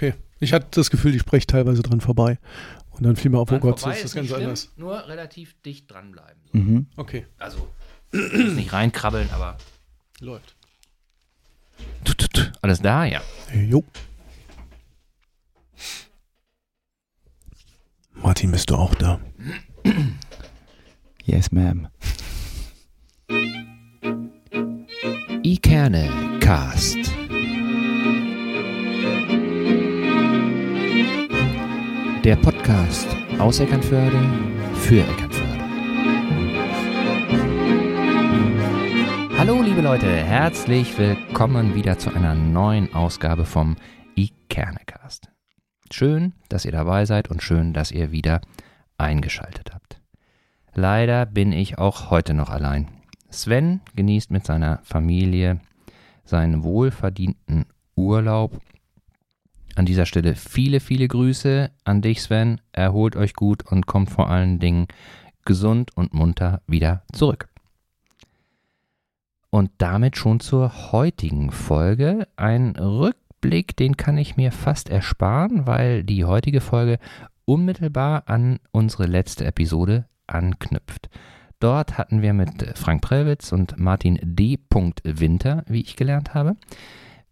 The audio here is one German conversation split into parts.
Okay. Ich hatte das Gefühl, ich spreche teilweise dran vorbei. Und dann fiel mir auf, oh Gott, das ist nicht ganz schlimm, anders. Nur relativ dicht dranbleiben. So. Mhm. Okay, Also nicht reinkrabbeln, aber läuft. tut, tut, tut. alles da, ja. Jo. Martin, bist du auch da? Yes, ma'am. Ikerne Cast. Der Podcast aus Eckernförde für Eckernförde. Hallo liebe Leute, herzlich willkommen wieder zu einer neuen Ausgabe vom Ikernecast. Schön, dass ihr dabei seid und schön, dass ihr wieder eingeschaltet habt. Leider bin ich auch heute noch allein. Sven genießt mit seiner Familie seinen wohlverdienten Urlaub. An dieser Stelle viele, viele Grüße an dich, Sven. Erholt euch gut und kommt vor allen Dingen gesund und munter wieder zurück. Und damit schon zur heutigen Folge. Ein Rückblick, den kann ich mir fast ersparen, weil die heutige Folge unmittelbar an unsere letzte Episode anknüpft. Dort hatten wir mit Frank Prellwitz und Martin D. Winter, wie ich gelernt habe,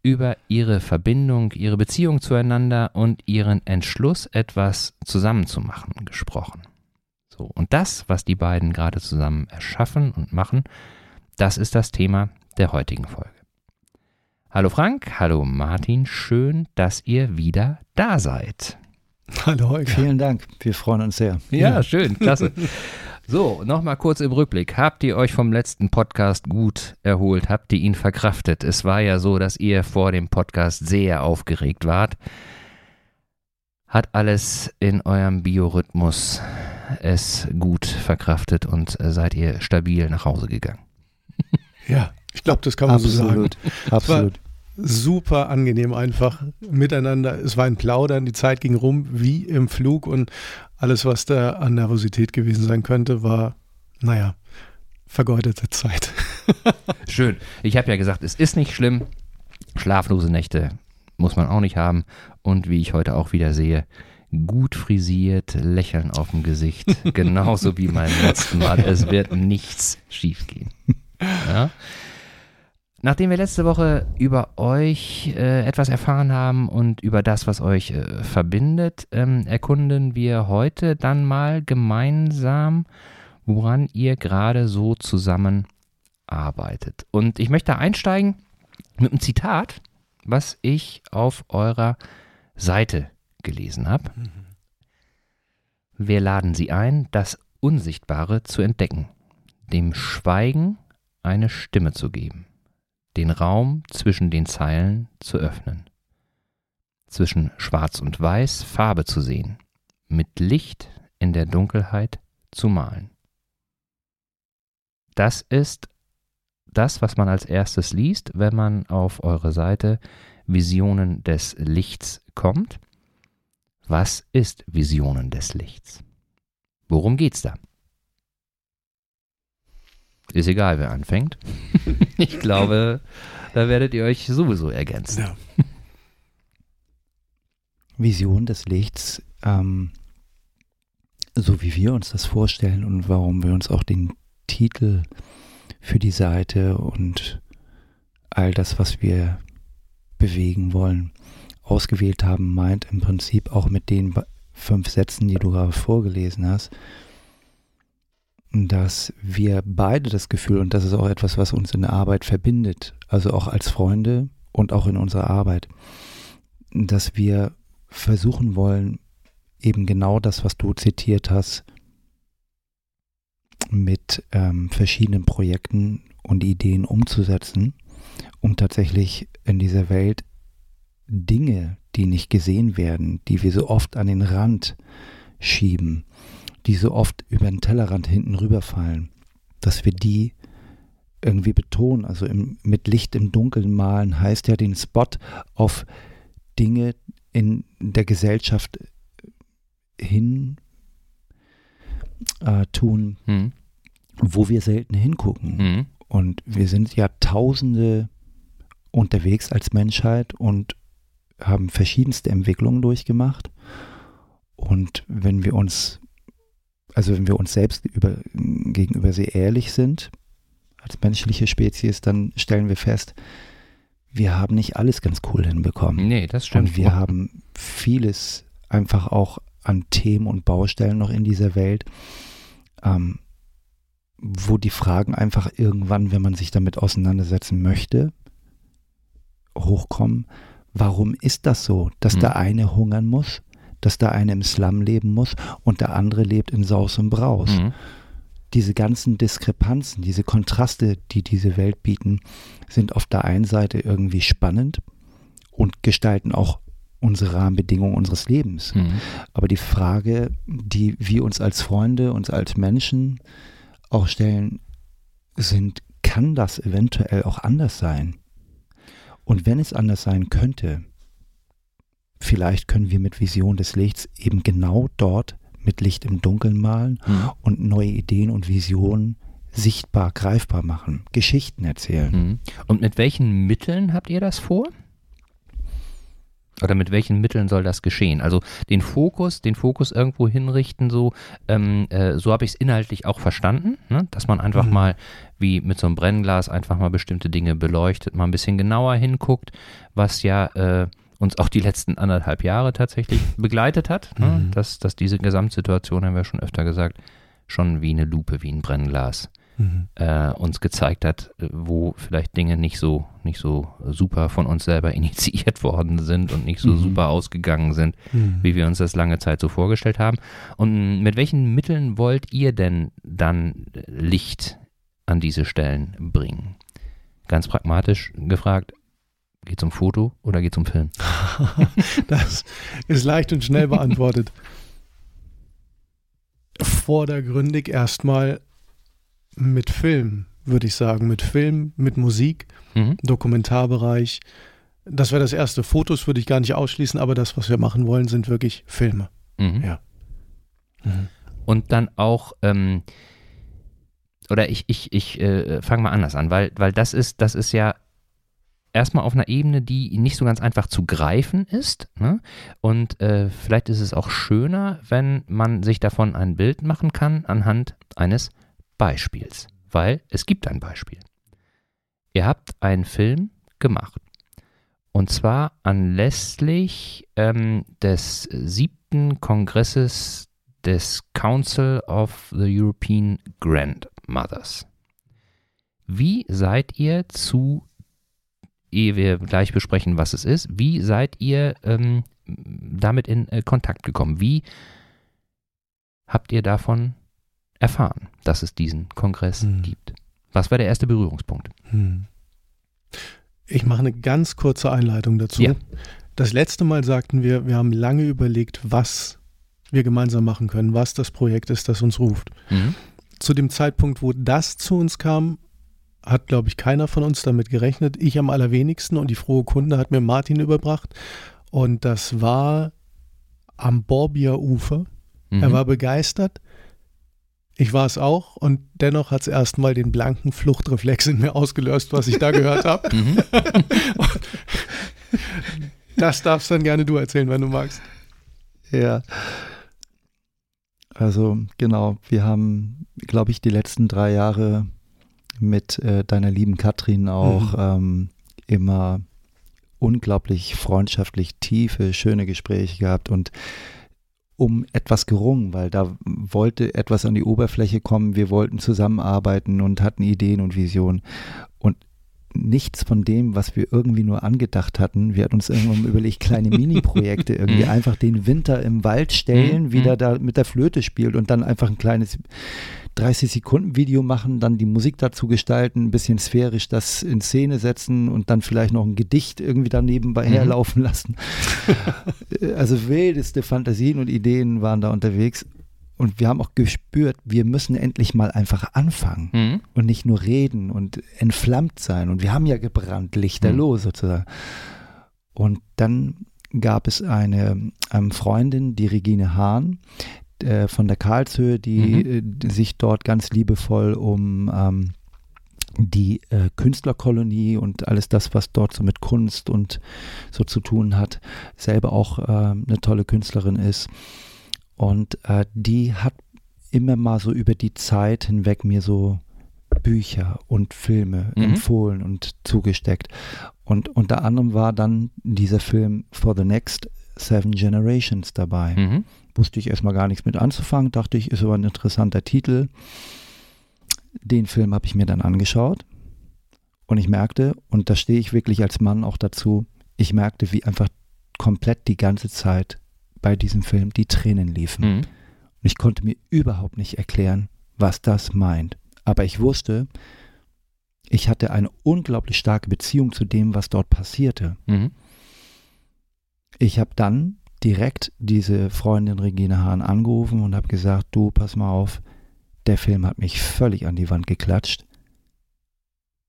über ihre Verbindung, ihre Beziehung zueinander und ihren Entschluss, etwas zusammenzumachen, gesprochen. So, und das, was die beiden gerade zusammen erschaffen und machen, das ist das Thema der heutigen Folge. Hallo Frank, hallo Martin, schön, dass ihr wieder da seid. Hallo Holger. Vielen Dank. Wir freuen uns sehr. Ja, schön, klasse. So, nochmal kurz im Rückblick. Habt ihr euch vom letzten Podcast gut erholt? Habt ihr ihn verkraftet? Es war ja so, dass ihr vor dem Podcast sehr aufgeregt wart. Hat alles in eurem Biorhythmus es gut verkraftet und seid ihr stabil nach Hause gegangen? Ja, ich glaube, das kann man so sagen. Absolut. Super angenehm einfach miteinander. Es war ein Plaudern, die Zeit ging rum wie im Flug und alles, was da an Nervosität gewesen sein könnte, war, naja, vergeudete Zeit. Schön. Ich habe ja gesagt, es ist nicht schlimm. Schlaflose Nächte muss man auch nicht haben. Und wie ich heute auch wieder sehe, gut frisiert, Lächeln auf dem Gesicht. Genauso wie beim letzten Mal. Es wird nichts schiefgehen. Ja? Nachdem wir letzte Woche über euch äh, etwas erfahren haben und über das, was euch äh, verbindet, ähm, erkunden wir heute dann mal gemeinsam, woran ihr gerade so zusammen arbeitet. Und ich möchte einsteigen mit einem Zitat, was ich auf eurer Seite gelesen habe. Wir laden Sie ein, das Unsichtbare zu entdecken, dem Schweigen eine Stimme zu geben, den Raum zwischen den Zeilen zu öffnen, zwischen Schwarz und Weiß Farbe zu sehen, mit Licht in der Dunkelheit zu malen. Das ist das, was man als erstes liest, wenn man auf eure Seite Visionen des Lichts kommt. Was ist Visionen des Lichts? Worum geht's da? Ist egal, wer anfängt. ich glaube, da werdet ihr euch sowieso ergänzen. Ja. Vision des Lichts, ähm, so wie wir uns das vorstellen und warum wir uns auch den Titel für die Seite und all das, was wir bewegen wollen, ausgewählt haben, meint im Prinzip auch mit den fünf Sätzen, die du gerade vorgelesen hast, dass wir beide das Gefühl, und das ist auch etwas, was uns in der Arbeit verbindet, also auch als Freunde und auch in unserer Arbeit, dass wir versuchen wollen, eben genau das, was du zitiert hast, mit ähm, verschiedenen Projekten und Ideen umzusetzen, um tatsächlich in dieser Welt Dinge, die nicht gesehen werden, die wir so oft an den Rand schieben, die so oft über den Tellerrand hinten rüberfallen, dass wir die irgendwie betonen. Also im, mit Licht im Dunkeln malen heißt ja den Spot auf Dinge in der Gesellschaft hin äh, tun, Hm? wo wir selten hingucken. Hm? Und wir sind ja Tausende unterwegs als Menschheit und haben verschiedenste Entwicklungen durchgemacht. Und wenn wir uns, also wenn wir uns selbst über, gegenüber sehr ehrlich sind, als menschliche Spezies, dann stellen wir fest, wir haben nicht alles ganz cool hinbekommen. Nee, das stimmt. Und wir haben vieles einfach auch an Themen und Baustellen noch in dieser Welt, ähm, wo die Fragen einfach irgendwann, wenn man sich damit auseinandersetzen möchte, hochkommen. Warum ist das so, dass Mhm. der eine hungern muss, dass der eine im Slum leben muss und der andere lebt in Saus und Braus? Mhm. diese ganzen Diskrepanzen, diese Kontraste, die diese Welt bieten, sind auf der einen Seite irgendwie spannend und gestalten auch unsere Rahmenbedingungen unseres Lebens. Mhm. Aber die Frage, die wir uns als Freunde, uns als Menschen auch stellen, sind, kann das eventuell auch anders sein? Und wenn es anders sein könnte, vielleicht können wir mit Vision des Lichts eben genau dort mit Licht im Dunkeln malen Mhm. und neue Ideen und Visionen sichtbar, greifbar machen, Geschichten erzählen. Mhm. Und mit welchen Mitteln habt ihr das vor? Oder mit welchen Mitteln soll das geschehen? Also den Fokus, den Fokus irgendwo hinrichten, so, ähm, äh, so habe ich es inhaltlich auch verstanden, ne? dass man einfach Mhm. mal wie mit so einem Brennglas einfach mal bestimmte Dinge beleuchtet, mal ein bisschen genauer hinguckt, was ja äh, uns auch die letzten anderthalb Jahre tatsächlich begleitet hat. Ne? Mhm. Dass, dass diese Gesamtsituation, haben wir schon öfter gesagt, schon wie eine Lupe, wie ein Brennglas Mhm. äh, uns gezeigt hat, äh, wo vielleicht Dinge nicht so, nicht so super von uns selber initiiert worden sind und nicht so Mhm. super ausgegangen sind, Mhm. wie wir uns das lange Zeit so vorgestellt haben. Und mit welchen Mitteln wollt ihr denn dann Licht an diese Stellen bringen? Ganz pragmatisch gefragt, geht es um Foto oder geht es um Film? Das ist leicht und schnell beantwortet. Vordergründig erstmal mit Film, würde ich sagen. Mit Film, mit Musik, Mhm. Dokumentarbereich. Das wäre das erste. Fotos würde ich gar nicht ausschließen, aber das, was wir machen wollen, sind wirklich Filme. Mhm. Ja. und dann auch, ähm, oder ich, ich, ich äh, fange mal anders an, weil, weil das ist, das ist ja erstmal auf einer Ebene, die nicht so ganz einfach zu greifen ist. Ne? Und äh, vielleicht ist es auch schöner, wenn man sich davon ein Bild machen kann anhand eines Beispiels. Weil es gibt ein Beispiel. Ihr habt einen Film gemacht. Und zwar anlässlich ähm, des siebten Kongresses des Council of the European Grandmothers. Wie seid ihr zu, ehe wir gleich besprechen, was es ist, wie seid ihr ähm, damit in äh, Kontakt gekommen? Wie habt ihr davon erfahren, dass es diesen Kongress Hm. gibt? Was war der erste Berührungspunkt? Hm. Ich mache eine ganz kurze Einleitung dazu. Ja. Das letzte Mal sagten wir, wir haben lange überlegt, was wir gemeinsam machen können, was das Projekt ist, das uns ruft. Mhm. Zu dem Zeitpunkt, wo das zu uns kam, hat, glaube ich, keiner von uns damit gerechnet. Ich am allerwenigsten und die frohe Kunde hat mir Martin überbracht. Und das war am Borbier Ufer. Mhm. Er war begeistert. Ich war es auch und dennoch hat es erstmal den blanken Fluchtreflex in mir ausgelöst, was ich da gehört habe. Mhm. Das darfst dann gerne du erzählen, wenn du magst. Ja. Also genau, wir haben, glaube ich, die letzten drei Jahre mit äh, deiner lieben Katrin auch ähm, immer unglaublich freundschaftlich tiefe, schöne Gespräche gehabt und um etwas gerungen, weil da wollte etwas an die Oberfläche kommen, wir wollten zusammenarbeiten und hatten Ideen und Visionen. Und nichts von dem, was wir irgendwie nur angedacht hatten. Wir hatten uns irgendwann überlegt, kleine Mini-Projekte irgendwie Mhm. einfach den Winter im Wald stellen, Mhm. wie der da mit der Flöte spielt und dann einfach ein kleines 30 Sekunden Video machen, dann die Musik dazu gestalten, ein bisschen sphärisch das in Szene setzen und dann vielleicht noch ein Gedicht irgendwie daneben bei Mhm. herlaufen lassen. also wildeste Fantasien und Ideen waren da unterwegs. Und wir haben auch gespürt, wir müssen endlich mal einfach anfangen Mhm. und nicht nur reden und entflammt sein. Und wir haben ja gebrannt, lichterloh sozusagen. Und dann gab es eine ähm, Freundin, die Regine Hahn äh, von der Karlshöhe, die äh, die sich dort ganz liebevoll um ähm, die äh, Künstlerkolonie und alles das, was dort so mit Kunst und so zu tun hat, selber auch äh, eine tolle Künstlerin ist. Und äh, die hat immer mal so über die Zeit hinweg mir so Bücher und Filme Mhm. empfohlen und zugesteckt. Und unter anderem war dann dieser Film For the Next Seven Generations dabei. Mhm. Wusste ich erstmal gar nichts mit anzufangen, dachte ich, ist aber ein interessanter Titel. Den Film habe ich mir dann angeschaut und ich merkte, und da stehe ich wirklich als Mann auch dazu, ich merkte, wie einfach komplett die ganze Zeit bei diesem Film die Tränen liefen. Mhm. Und ich konnte mir überhaupt nicht erklären, was das meint. Aber ich wusste, ich hatte eine unglaublich starke Beziehung zu dem, was dort passierte. Mhm. Ich habe dann direkt diese Freundin Regine Hahn angerufen und habe gesagt, du, pass mal auf, der Film hat mich völlig an die Wand geklatscht.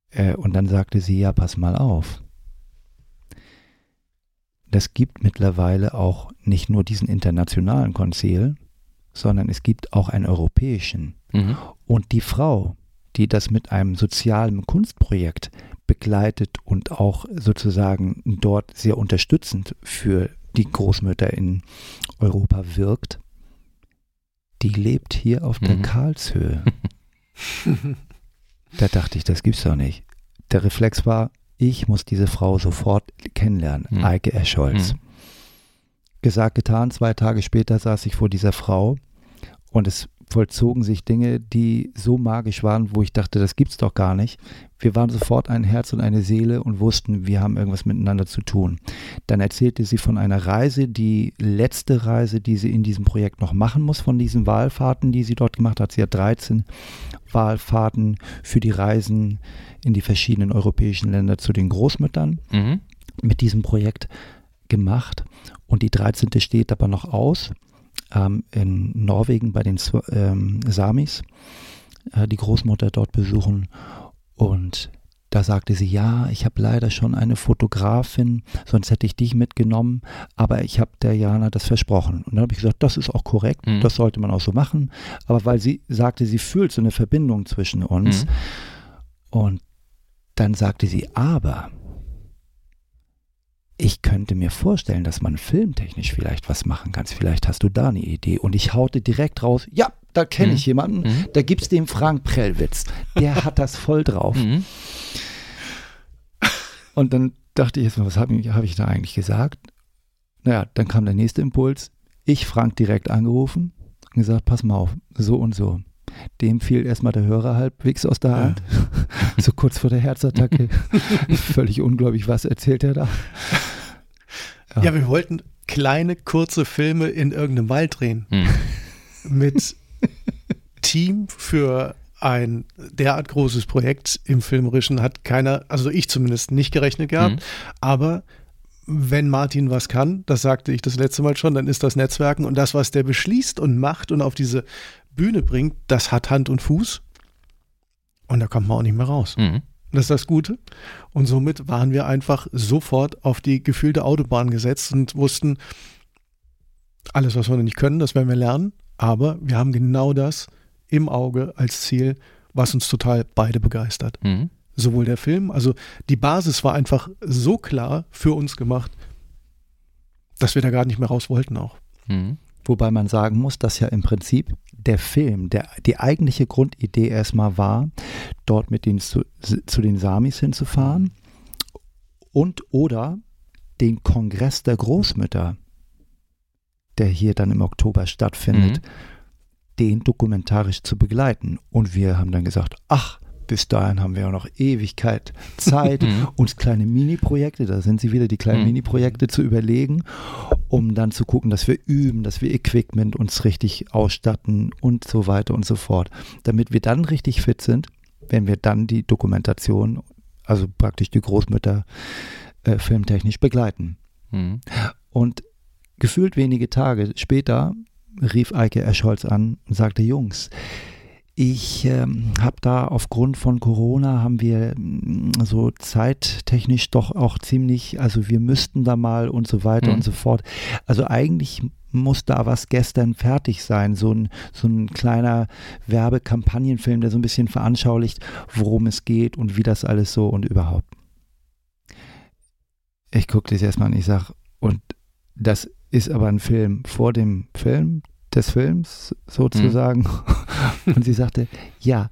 Äh, und dann sagte sie, ja, pass mal auf. Das gibt mittlerweile auch nicht nur diesen internationalen Konzil, sondern es gibt auch einen europäischen. Mhm. Und die Frau, die das mit einem sozialen Kunstprojekt begleitet und auch sozusagen dort sehr unterstützend für die Großmütter in Europa wirkt, die lebt hier auf der Mhm. Karlshöhe. Da dachte ich, das gibt's doch nicht. Der Reflex war, ich muss diese Frau sofort kennenlernen, Mhm. Eike Escholz. Mhm. Gesagt, getan, zwei Tage später saß ich vor dieser Frau und es vollzogen sich Dinge, die so magisch waren, wo ich dachte, das gibt's doch gar nicht. Wir waren sofort ein Herz und eine Seele und wussten, wir haben irgendwas miteinander zu tun. Dann erzählte sie von einer Reise, die letzte Reise, die sie in diesem Projekt noch machen muss, von diesen Wahlfahrten, die sie dort gemacht hat. Sie hat 13 Wahlfahrten für die Reisen in die verschiedenen europäischen Länder zu den Großmüttern Mhm. mit diesem Projekt gemacht und die 13. steht aber noch aus ähm, in Norwegen bei den ähm, Samis, äh, die Großmutter dort besuchen und da sagte sie, ja, ich habe leider schon eine Fotografin, sonst hätte ich dich mitgenommen, aber ich habe der Jana das versprochen. Und dann habe ich gesagt, das ist auch korrekt, Mhm. das sollte man auch so machen. Aber weil sie sagte, sie fühlt so eine Verbindung zwischen uns. Mhm. Und dann sagte sie, aber ich könnte mir vorstellen, dass man filmtechnisch vielleicht was machen kann. Vielleicht hast du da eine Idee. Und ich haute direkt raus, ja, da kenne Mhm. ich jemanden, Mhm. da gibt es den Frank Prellwitz. Der hat das voll drauf. Mhm. Und dann dachte ich jetzt mal, was habe ich, hab ich da eigentlich gesagt? Naja, dann kam der nächste Impuls. Ich Frank direkt angerufen und gesagt, pass mal auf, so und so. Dem fiel erstmal der Hörer halbwegs aus der Ja. Hand. so kurz vor der Herzattacke. Völlig unglaublich, was erzählt er da? Ja. Ja, wir wollten kleine, kurze Filme in irgendeinem Wald drehen. Mhm. Mit Team für ein derart großes Projekt im Filmerischen hat keiner, also ich zumindest nicht gerechnet gehabt. Mhm. Aber wenn Martin was kann, das sagte ich das letzte Mal schon, dann ist das Netzwerken und das, was der beschließt und macht und auf diese Bühne bringt, das hat Hand und Fuß. Und da kommt man auch nicht mehr raus. Mhm. Das ist das Gute. Und somit waren wir einfach sofort auf die gefühlte Autobahn gesetzt und wussten, alles, was wir noch nicht können, das werden wir lernen. Aber wir haben genau das im Auge als Ziel, was uns total beide begeistert. Mhm. Sowohl der Film, also die Basis war einfach so klar für uns gemacht, dass wir da gar nicht mehr raus wollten auch. Mhm. Wobei man sagen muss, dass ja im Prinzip der Film, der, die eigentliche Grundidee erstmal war, dort mit den zu, zu den Samis hinzufahren und oder den Kongress der Großmütter, der hier dann im Oktober stattfindet, den dokumentarisch zu begleiten. Und wir haben dann gesagt, ach, bis dahin haben wir ja noch Ewigkeit Zeit, Mhm. uns kleine Mini-Projekte, da sind sie wieder, die kleinen Mhm. Mini-Projekte zu überlegen, um dann zu gucken, dass wir üben, dass wir Equipment uns richtig ausstatten und so weiter und so fort. Damit wir dann richtig fit sind, wenn wir dann die Dokumentation, also praktisch die Großmütter äh, filmtechnisch begleiten. Mhm. Und gefühlt wenige Tage später rief Eike Eschholz an und sagte, Jungs, ich ähm, habe da aufgrund von Corona haben wir mm, so zeittechnisch doch auch ziemlich, also wir müssten da mal und so weiter Mhm. und so fort. Also eigentlich muss da was gestern fertig sein, so ein, so ein kleiner Werbekampagnenfilm, der so ein bisschen veranschaulicht, worum es geht und wie das alles so und überhaupt. Ich gucke das erstmal an, ich sage, und das ist aber ein Film vor dem Film des Films sozusagen. Und sie sagte, ja.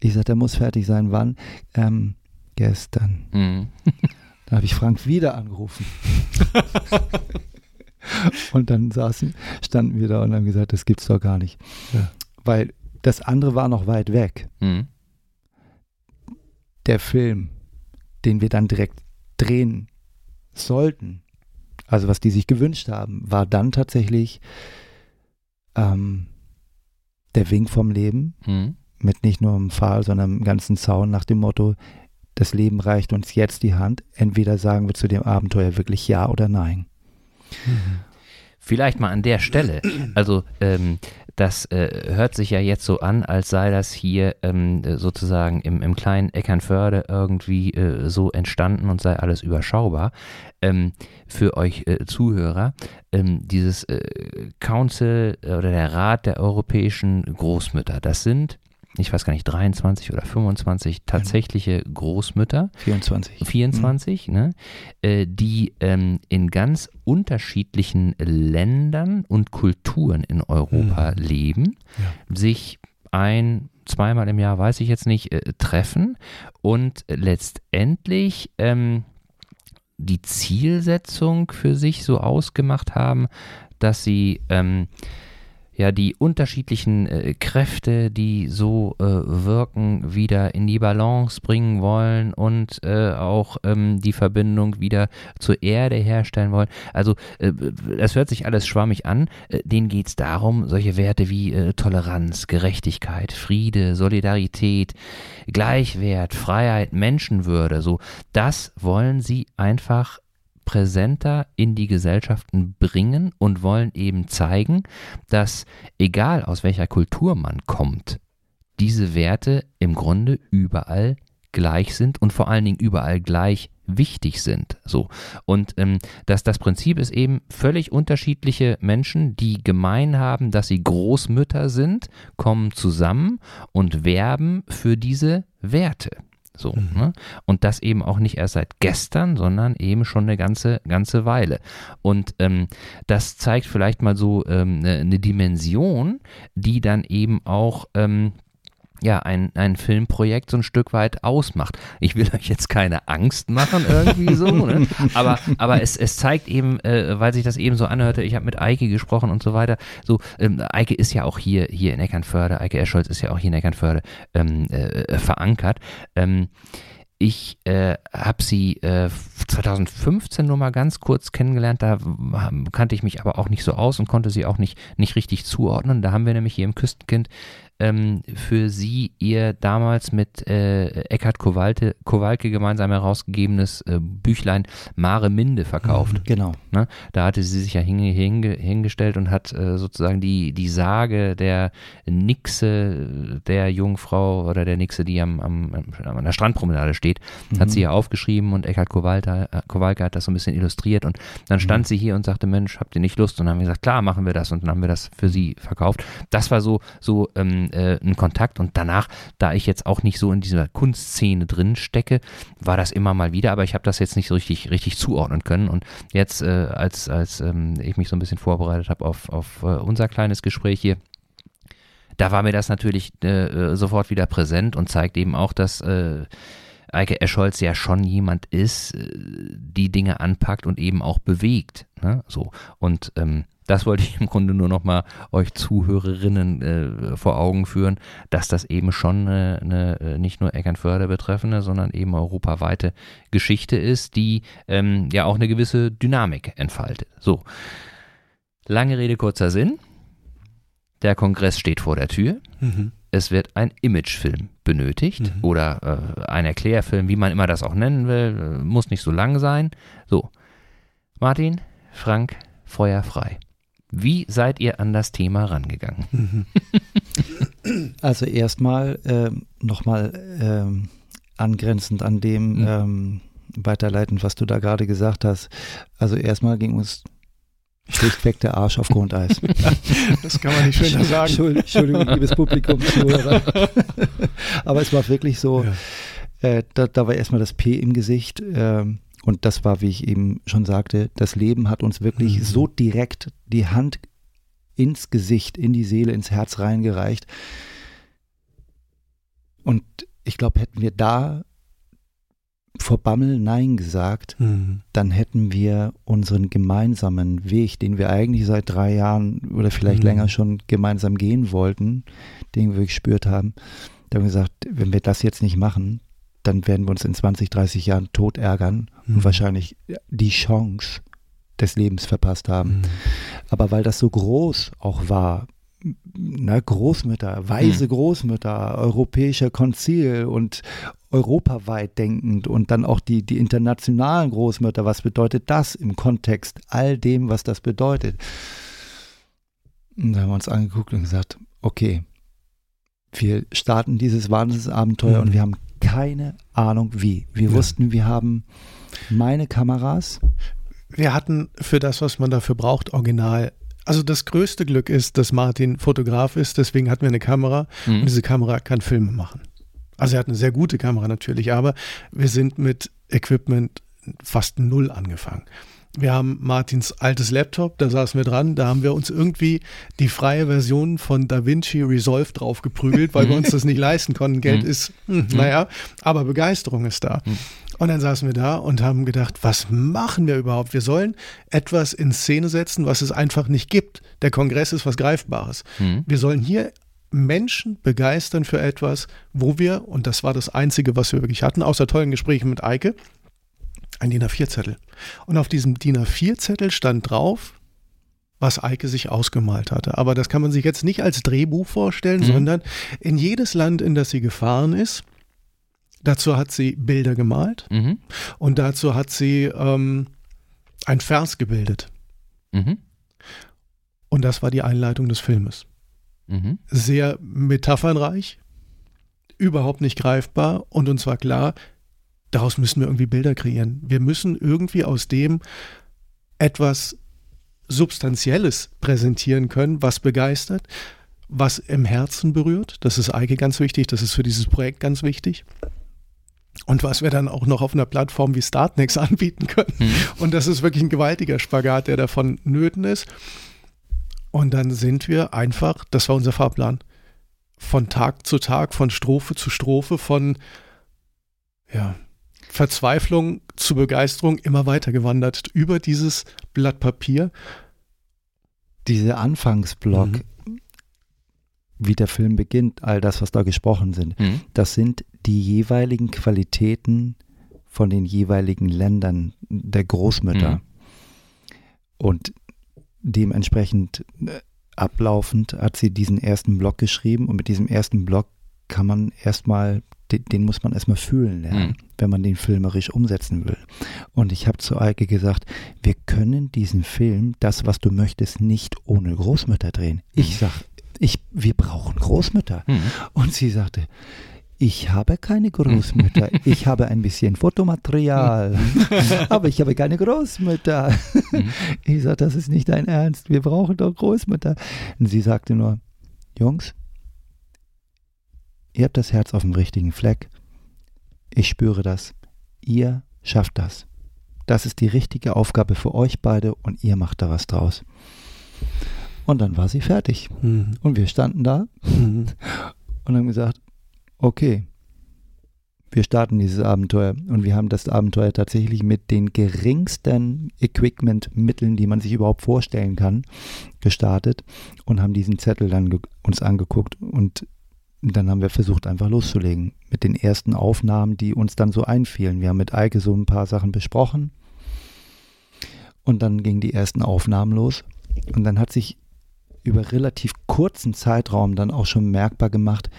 Ich sagte, der muss fertig sein. Wann? Ähm, gestern. Mhm. Dann habe ich Frank wieder angerufen. und dann saßen, standen wir da und haben gesagt, das gibt's doch gar nicht. Ja. Weil das andere war noch weit weg. Mhm. Der Film, den wir dann direkt drehen sollten, also was die sich gewünscht haben, war dann tatsächlich ähm, der Wink vom Leben Mhm. mit nicht nur einem Pfahl, sondern einem ganzen Zaun nach dem Motto, das Leben reicht uns jetzt die Hand. Entweder sagen wir zu dem Abenteuer wirklich Ja oder Nein. Vielleicht mal an der Stelle. Also ähm, das äh, hört sich ja jetzt so an, als sei das hier ähm, äh, sozusagen im, im kleinen Eckernförde irgendwie äh, so entstanden und sei alles überschaubar. Ähm, für euch äh, Zuhörer, ähm, dieses äh, Council oder der Rat der europäischen Großmütter, das sind, ich weiß gar nicht, 23 oder 25 tatsächliche Großmütter, 24. 24, ne, äh, die ähm, in ganz unterschiedlichen Ländern und Kulturen in Europa leben, sich ein, zweimal im Jahr, weiß ich jetzt nicht, äh, treffen und letztendlich ähm, die Zielsetzung für sich so ausgemacht haben, dass sie ähm, ja die unterschiedlichen äh, Kräfte, die so äh, wirken, wieder in die Balance bringen wollen und äh, auch ähm, die Verbindung wieder zur Erde herstellen wollen. Also äh, das hört sich alles schwammig an. Äh, denen geht es darum, solche Werte wie äh, Toleranz, Gerechtigkeit, Friede, Solidarität, Gleichwert, Freiheit, Menschenwürde, so das wollen sie einfach präsenter in die Gesellschaften bringen und wollen eben zeigen, dass egal aus welcher Kultur man kommt, diese Werte im Grunde überall gleich sind und vor allen Dingen überall gleich wichtig sind. So. Und ähm, dass das Prinzip ist eben völlig unterschiedliche Menschen, die gemein haben, dass sie Großmütter sind, kommen zusammen und werben für diese Werte. So, ne? Und das eben auch nicht erst seit gestern, sondern eben schon eine ganze, ganze Weile. Und ähm, das zeigt vielleicht mal so ähm, eine, eine Dimension, die dann eben auch ähm, ja, ein, ein Filmprojekt so ein Stück weit ausmacht. Ich will euch jetzt keine Angst machen irgendwie so, ne? aber, aber es, es zeigt eben, äh, weil sich das eben so anhörte, ich habe mit Eike gesprochen und so weiter, so, ähm, Eike ist ja auch hier, hier in Eckernförde, Eike Escholz ist ja auch hier in Eckernförde ähm, äh, verankert. Ähm, ich äh, habe sie äh, 2015 nur mal ganz kurz kennengelernt. Da kannte ich mich aber auch nicht so aus und konnte sie auch nicht, nicht richtig zuordnen. Da haben wir nämlich hier im Küstenkind ähm, für sie ihr damals mit äh, Eckhard Kowalte, Kowalke gemeinsam herausgegebenes äh, Büchlein Mare Minde verkauft. Genau. Ne? Da hatte sie sich ja hinge, hinge, hingestellt und hat äh, sozusagen die, die Sage der Nixe, der Jungfrau oder der Nixe, die am, am, an der Strandpromenade steht, hat sie ja aufgeschrieben und Eckhard Kowalke, äh, Kowalke hat das so ein bisschen illustriert und dann stand sie hier und sagte, Mensch, habt ihr nicht Lust? Und dann haben wir gesagt, klar, machen wir das und dann haben wir das für sie verkauft. Das war so, so ähm, äh, ein Kontakt und danach, da ich jetzt auch nicht so in dieser Kunstszene drin stecke, war das immer mal wieder, aber ich habe das jetzt nicht so richtig, richtig zuordnen können und jetzt, äh, als, als ähm, ich mich so ein bisschen vorbereitet habe auf, auf äh, unser kleines Gespräch hier, da war mir das natürlich äh, äh, sofort wieder präsent und zeigt eben auch, dass äh, Eike Escholz ja schon jemand ist, äh, die Dinge anpackt und eben auch bewegt. Ne? So. Und ähm, das wollte ich im Grunde nur noch mal euch Zuhörerinnen äh, vor Augen führen, dass das eben schon eine, eine äh, nicht nur Eckernförde betreffende, sondern eben europaweite Geschichte ist, die ähm, ja auch eine gewisse Dynamik entfaltet. So. Lange Rede, kurzer Sinn. Der Kongress steht vor der Tür. Mhm. Es wird ein Imagefilm benötigt oder äh, ein Erklärfilm, wie man immer das auch nennen will. Äh, muss nicht so lang sein. So. Martin, Frank, Feuer frei. Wie seid ihr an das Thema rangegangen? Also erstmal äh, nochmal ähm, angrenzend an dem Mhm. ähm, weiterleitend, was du da gerade gesagt hast. Also erstmal ging uns schlichtweg der Arsch auf Grundeis. Das kann man nicht schöner sagen. Entschuld- Entschuldigung, liebes Publikum, Zuhörer. Aber es war wirklich so, Ja. äh, da, da war erstmal das P im Gesicht. ähm, und das war, wie ich eben schon sagte, das Leben hat uns wirklich Mhm. so direkt die Hand ins Gesicht, in die Seele, ins Herz reingereicht. Und ich glaube, hätten wir da vor Bammel Nein gesagt, Mhm. dann hätten wir unseren gemeinsamen Weg, den wir eigentlich seit drei Jahren oder vielleicht Mhm. länger schon gemeinsam gehen wollten, den wir gespürt haben, da haben wir gesagt, wenn wir das jetzt nicht machen, dann werden wir uns in 20, 30 Jahren tot ärgern Mhm. und wahrscheinlich die Chance des Lebens verpasst haben. Mhm. Aber weil das so groß auch war, na, Großmütter, weise Großmütter, europäischer Konzil und europaweit denkend und dann auch die, die internationalen Großmütter, was bedeutet das im Kontext all dem, was das bedeutet? Und da haben wir uns angeguckt und gesagt, okay, wir starten dieses Wahnsinnsabenteuer Mhm. und wir haben keine Ahnung wie. Wir Ja. wussten, wir haben meine Kameras, Wir hatten für das, was man dafür braucht, original. Also das größte Glück ist, dass Martin Fotograf ist, deswegen hatten wir eine Kamera Mhm. und diese Kamera kann Filme machen. Also er hat eine sehr gute Kamera natürlich, aber wir sind mit Equipment fast null angefangen. Wir haben Martins altes Laptop, da saßen wir dran, da haben wir uns irgendwie die freie Version von DaVinci Resolve drauf geprügelt, weil wir uns das nicht leisten konnten. Geld Mhm. ist, hm, naja, aber Begeisterung ist da. Und dann saßen wir da und haben gedacht, was machen wir überhaupt? Wir sollen etwas in Szene setzen, was es einfach nicht gibt. Der Kongress ist was Greifbares. Mhm. Wir sollen hier Menschen begeistern für etwas, wo wir, und das war das Einzige, was wir wirklich hatten, außer tollen Gesprächen mit Eike, ein DIN A4-Zettel. Und auf diesem DIN A4-Zettel stand drauf, was Eike sich ausgemalt hatte. Aber das kann man sich jetzt nicht als Drehbuch vorstellen, Mhm. sondern in jedes Land, in das sie gefahren ist, dazu hat sie Bilder gemalt Mhm. und dazu hat sie ähm, ein Vers gebildet. Mhm. Und das war die Einleitung des Filmes. Mhm. sehr metaphernreich, überhaupt nicht greifbar und uns war klar, daraus müssen wir irgendwie Bilder kreieren. Wir müssen irgendwie aus dem etwas Substanzielles präsentieren können, was begeistert, was im Herzen berührt. Das ist Eike ganz wichtig, das ist für dieses Projekt ganz wichtig. Und was wir dann auch noch auf einer Plattform wie Startnext anbieten können. Mhm. Und das ist wirklich ein gewaltiger Spagat, der davon nöten ist. Und dann sind wir einfach, das war unser Fahrplan, von Tag zu Tag, von Strophe zu Strophe, von ja, Verzweiflung zu Begeisterung immer weiter gewandert über dieses Blatt Papier. dieser Anfangsblock, Mhm. Wie der Film beginnt, all das, was da gesprochen sind, Mhm. das sind die jeweiligen Qualitäten von den jeweiligen Ländern der Großmütter. Mhm. Und dementsprechend äh, ablaufend hat sie diesen ersten Block geschrieben und mit diesem ersten Block kann man erstmal, den, den muss man erstmal fühlen lernen, Mhm. wenn man den filmerisch umsetzen will. Und ich habe zu Eike gesagt, wir können diesen Film, das, was du möchtest, nicht ohne Großmütter drehen. Ich sag, ich, wir brauchen Großmütter. Mhm. Und sie sagte, ich habe keine Großmütter. Ich habe ein bisschen Fotomaterial, aber ich habe keine Großmütter. Mhm. Ich sagte, das ist nicht dein Ernst. Wir brauchen doch Großmütter. Und sie sagte nur, Jungs, ihr habt das Herz auf dem richtigen Fleck. Ich spüre das. Ihr schafft das. Das ist die richtige Aufgabe für euch beide und ihr macht da was draus. Und dann war sie fertig. Mhm. Und wir standen da Mhm. und haben gesagt, okay, wir starten dieses Abenteuer und wir haben das Abenteuer tatsächlich mit den geringsten Equipment-Mitteln, die man sich überhaupt vorstellen kann, gestartet und haben diesen Zettel dann uns angeguckt und dann haben wir versucht, einfach loszulegen mit den ersten Aufnahmen, die uns dann so einfielen. Wir haben mit Eike so ein paar Sachen besprochen und dann gingen die ersten Aufnahmen los und dann hat sich über relativ kurzen Zeitraum dann auch schon merkbar gemacht,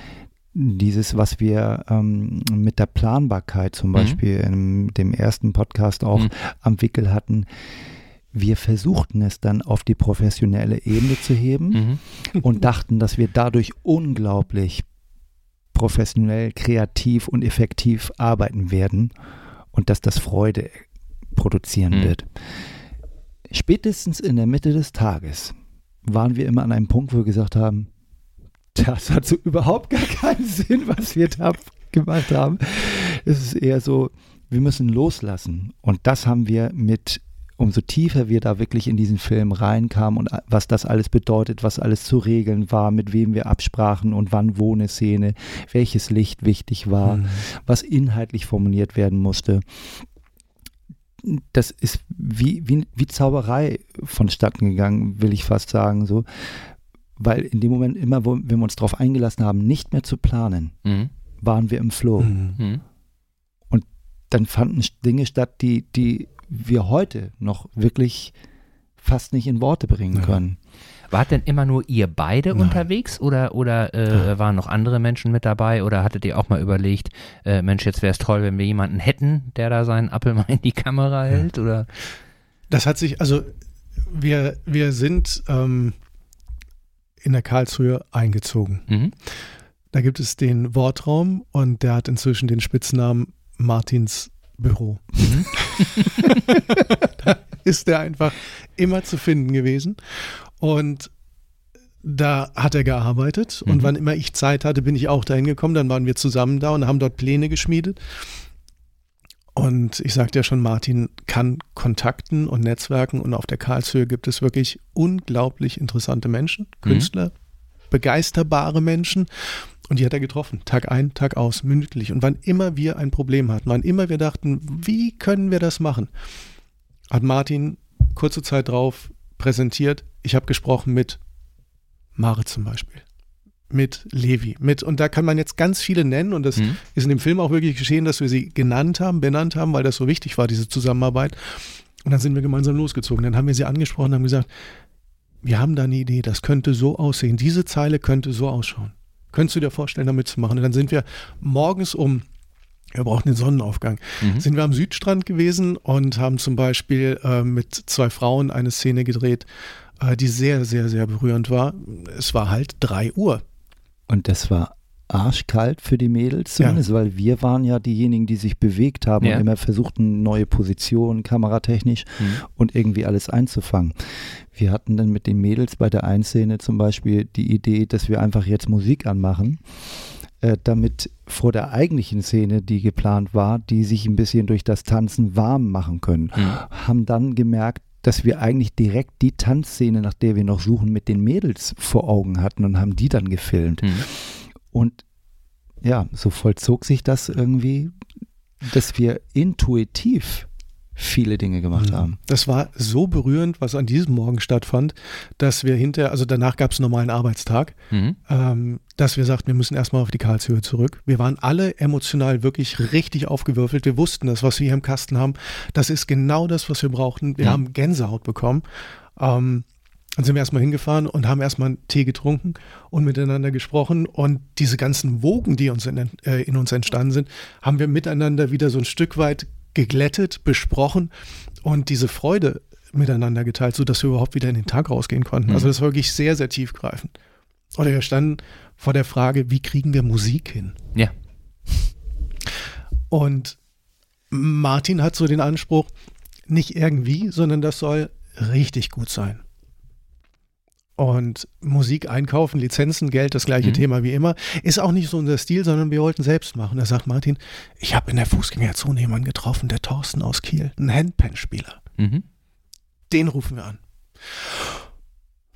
dieses, was wir ähm, mit der Planbarkeit zum Mhm. Beispiel in dem ersten Podcast auch Mhm. am Wickel hatten, wir versuchten es dann auf die professionelle Ebene zu heben Mhm. und dachten, dass wir dadurch unglaublich professionell, kreativ und effektiv arbeiten werden und dass das Freude produzieren Mhm. wird. Spätestens in der Mitte des Tages waren wir immer an einem Punkt, wo wir gesagt haben, das hat so überhaupt gar keinen Sinn, was wir da gemacht haben. Es ist eher so, wir müssen loslassen. Und das haben wir mit, umso tiefer wir da wirklich in diesen Film reinkamen und was das alles bedeutet, was alles zu regeln war, mit wem wir absprachen und wann wo eine Szene, welches Licht wichtig war, Mhm. was inhaltlich formuliert werden musste. Das ist wie, wie, wie Zauberei vonstatten gegangen, will ich fast sagen, so. Weil in dem Moment immer, wo wenn wir uns darauf eingelassen haben, nicht mehr zu planen, Mhm. waren wir im Flow. Mhm. Mhm. Dann fanden Dinge statt, die, die wir heute noch wirklich fast nicht in Worte bringen Ja. können. Wart denn immer nur ihr beide Nein. unterwegs oder, oder äh, Ja. waren noch andere Menschen mit dabei oder hattet ihr auch mal überlegt, äh, Mensch, jetzt wäre es toll, wenn wir jemanden hätten, der da seinen Appel mal in die Kamera hält oder? Das hat sich, also wir, wir sind ähm, in der Karlsruhe eingezogen. Mhm. Da gibt es den Wortraum und der hat inzwischen den Spitznamen Martins Büro. Mhm. da ist er einfach immer zu finden gewesen. Und da hat er gearbeitet und Mhm. wann immer ich Zeit hatte, bin ich auch dahin gekommen. Dann waren wir zusammen da und haben dort Pläne geschmiedet. Und ich sagte ja schon, Martin kann kontakten und netzwerken und auf der Karlshöhe gibt es wirklich unglaublich interessante Menschen, Künstler, begeisterbare Menschen. Und die hat er getroffen, Tag ein, Tag aus, mündlich. Und wann immer wir ein Problem hatten, wann immer wir dachten, wie können wir das machen, hat Martin kurze Zeit drauf präsentiert. Ich habe gesprochen mit Mare zum Beispiel, mit Levi, mit, und da kann man jetzt ganz viele nennen und das Mhm. ist in dem Film auch wirklich geschehen, dass wir sie genannt haben, benannt haben, weil das so wichtig war, diese Zusammenarbeit. Und dann sind wir gemeinsam losgezogen. Dann haben wir sie angesprochen und haben gesagt, wir haben da eine Idee, das könnte so aussehen, diese Zeile könnte so ausschauen. Könntest du dir vorstellen, da mitzumachen? Und dann sind wir morgens um, wir brauchen den Sonnenaufgang, Mhm. sind wir am Südstrand gewesen und haben zum Beispiel äh, mit zwei Frauen eine Szene gedreht, äh, die sehr, sehr, sehr berührend war. Es war halt drei Uhr. Und das war arschkalt für die Mädels zumindest, weil wir waren ja diejenigen, die sich bewegt haben Ja. und immer versuchten, neue Positionen, kameratechnisch Mhm. und irgendwie alles einzufangen. Wir hatten dann mit den Mädels bei der Einszene zum Beispiel die Idee, dass wir einfach jetzt Musik anmachen, äh, damit vor der eigentlichen Szene, die geplant war, die sich ein bisschen durch das Tanzen warm machen können. Mhm. Haben dann gemerkt, dass wir eigentlich direkt die Tanzszene, nach der wir noch suchen, mit den Mädels vor Augen hatten und haben die dann gefilmt. Mhm. Und ja, so vollzog sich das irgendwie, dass wir intuitiv viele Dinge gemacht Mhm. haben. Das war so berührend, was an diesem Morgen stattfand, dass wir hinterher, also danach gab es einen normalen Arbeitstag, Mhm. ähm, dass wir sagten, wir müssen erstmal auf die Karlshöhe zurück. Wir waren alle emotional wirklich richtig aufgewürfelt. Wir wussten das, was wir hier im Kasten haben, das ist genau das, was wir brauchten. Wir Mhm. haben Gänsehaut bekommen. Ähm, dann sind wir erstmal hingefahren und haben erstmal einen Tee getrunken und miteinander gesprochen. Und diese ganzen Wogen, die uns in, äh, in uns entstanden sind, haben wir miteinander wieder so ein Stück weit geglättet, besprochen und diese Freude miteinander geteilt, sodass wir überhaupt wieder in den Tag rausgehen konnten. Mhm. Also das war wirklich sehr, sehr tiefgreifend. Oder wir standen vor der Frage, wie kriegen wir Musik hin? Ja. Und Martin hat so den Anspruch, nicht irgendwie, sondern das soll richtig gut sein. Und Musik einkaufen, Lizenzen, Geld, das gleiche Mhm. Thema wie immer, ist auch nicht so unser Stil, sondern wir wollten selbst machen. Da sagt Martin, ich habe in der Fußgängerzone jemanden getroffen, der Thorsten aus Kiel, ein Handpan-Spieler. Mhm. Den rufen wir an.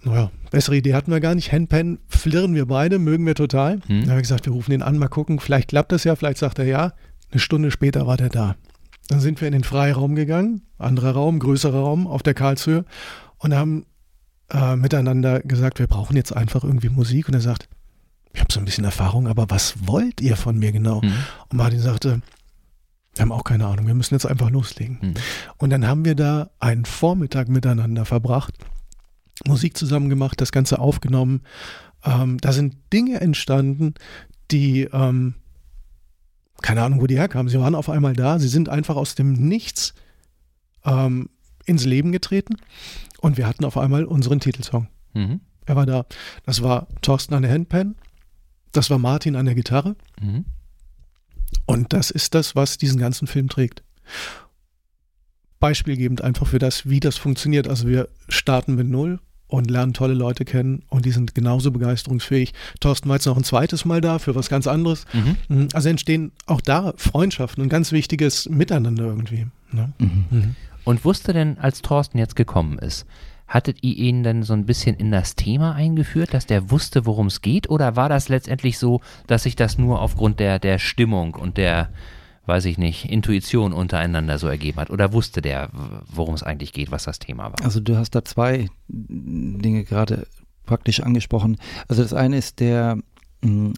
Naja, bessere Idee hatten wir gar nicht. Handpan flirren wir beide, mögen wir total. Mhm. Dann haben wir gesagt, wir rufen ihn an, mal gucken. Vielleicht klappt das ja, vielleicht sagt er ja. Eine Stunde später war der da. Dann sind wir in den Freiraum gegangen, anderer Raum, größerer Raum auf der Karlshöhe und haben äh, miteinander gesagt, wir brauchen jetzt einfach irgendwie Musik. Und er sagt, ich habe so ein bisschen Erfahrung, aber was wollt ihr von mir genau? Mhm. Und Martin sagte, wir haben auch keine Ahnung, wir müssen jetzt einfach loslegen. Mhm. Und dann haben wir da einen Vormittag miteinander verbracht, Musik zusammen gemacht, das Ganze aufgenommen. Ähm, da sind Dinge entstanden, die, ähm, keine Ahnung, wo die herkamen. Sie waren auf einmal da, sie sind einfach aus dem Nichts ähm, ins Leben getreten und wir hatten auf einmal unseren Titelsong. Mhm. Er war da. Das war Thorsten an der Handpan, das war Martin an der Gitarre Mhm. und das ist das, was diesen ganzen Film trägt. Beispielgebend einfach für das, wie das funktioniert. Also wir starten mit Null und lernen tolle Leute kennen und die sind genauso begeisterungsfähig. Thorsten war jetzt noch ein zweites Mal da für was ganz anderes. Mhm. Also entstehen auch da Freundschaften und ganz wichtiges Miteinander irgendwie. Ne? Mhm. Und wusste denn, als Thorsten jetzt gekommen ist, hattet ihr ihn denn so ein bisschen in das Thema eingeführt, dass der wusste, worum es geht? Oder war das letztendlich so, dass sich das nur aufgrund der, der Stimmung und der, weiß ich nicht, Intuition untereinander so ergeben hat? Oder wusste der, worum es eigentlich geht, was das Thema war? Also du hast da zwei Dinge gerade praktisch angesprochen. Also das eine ist der mh,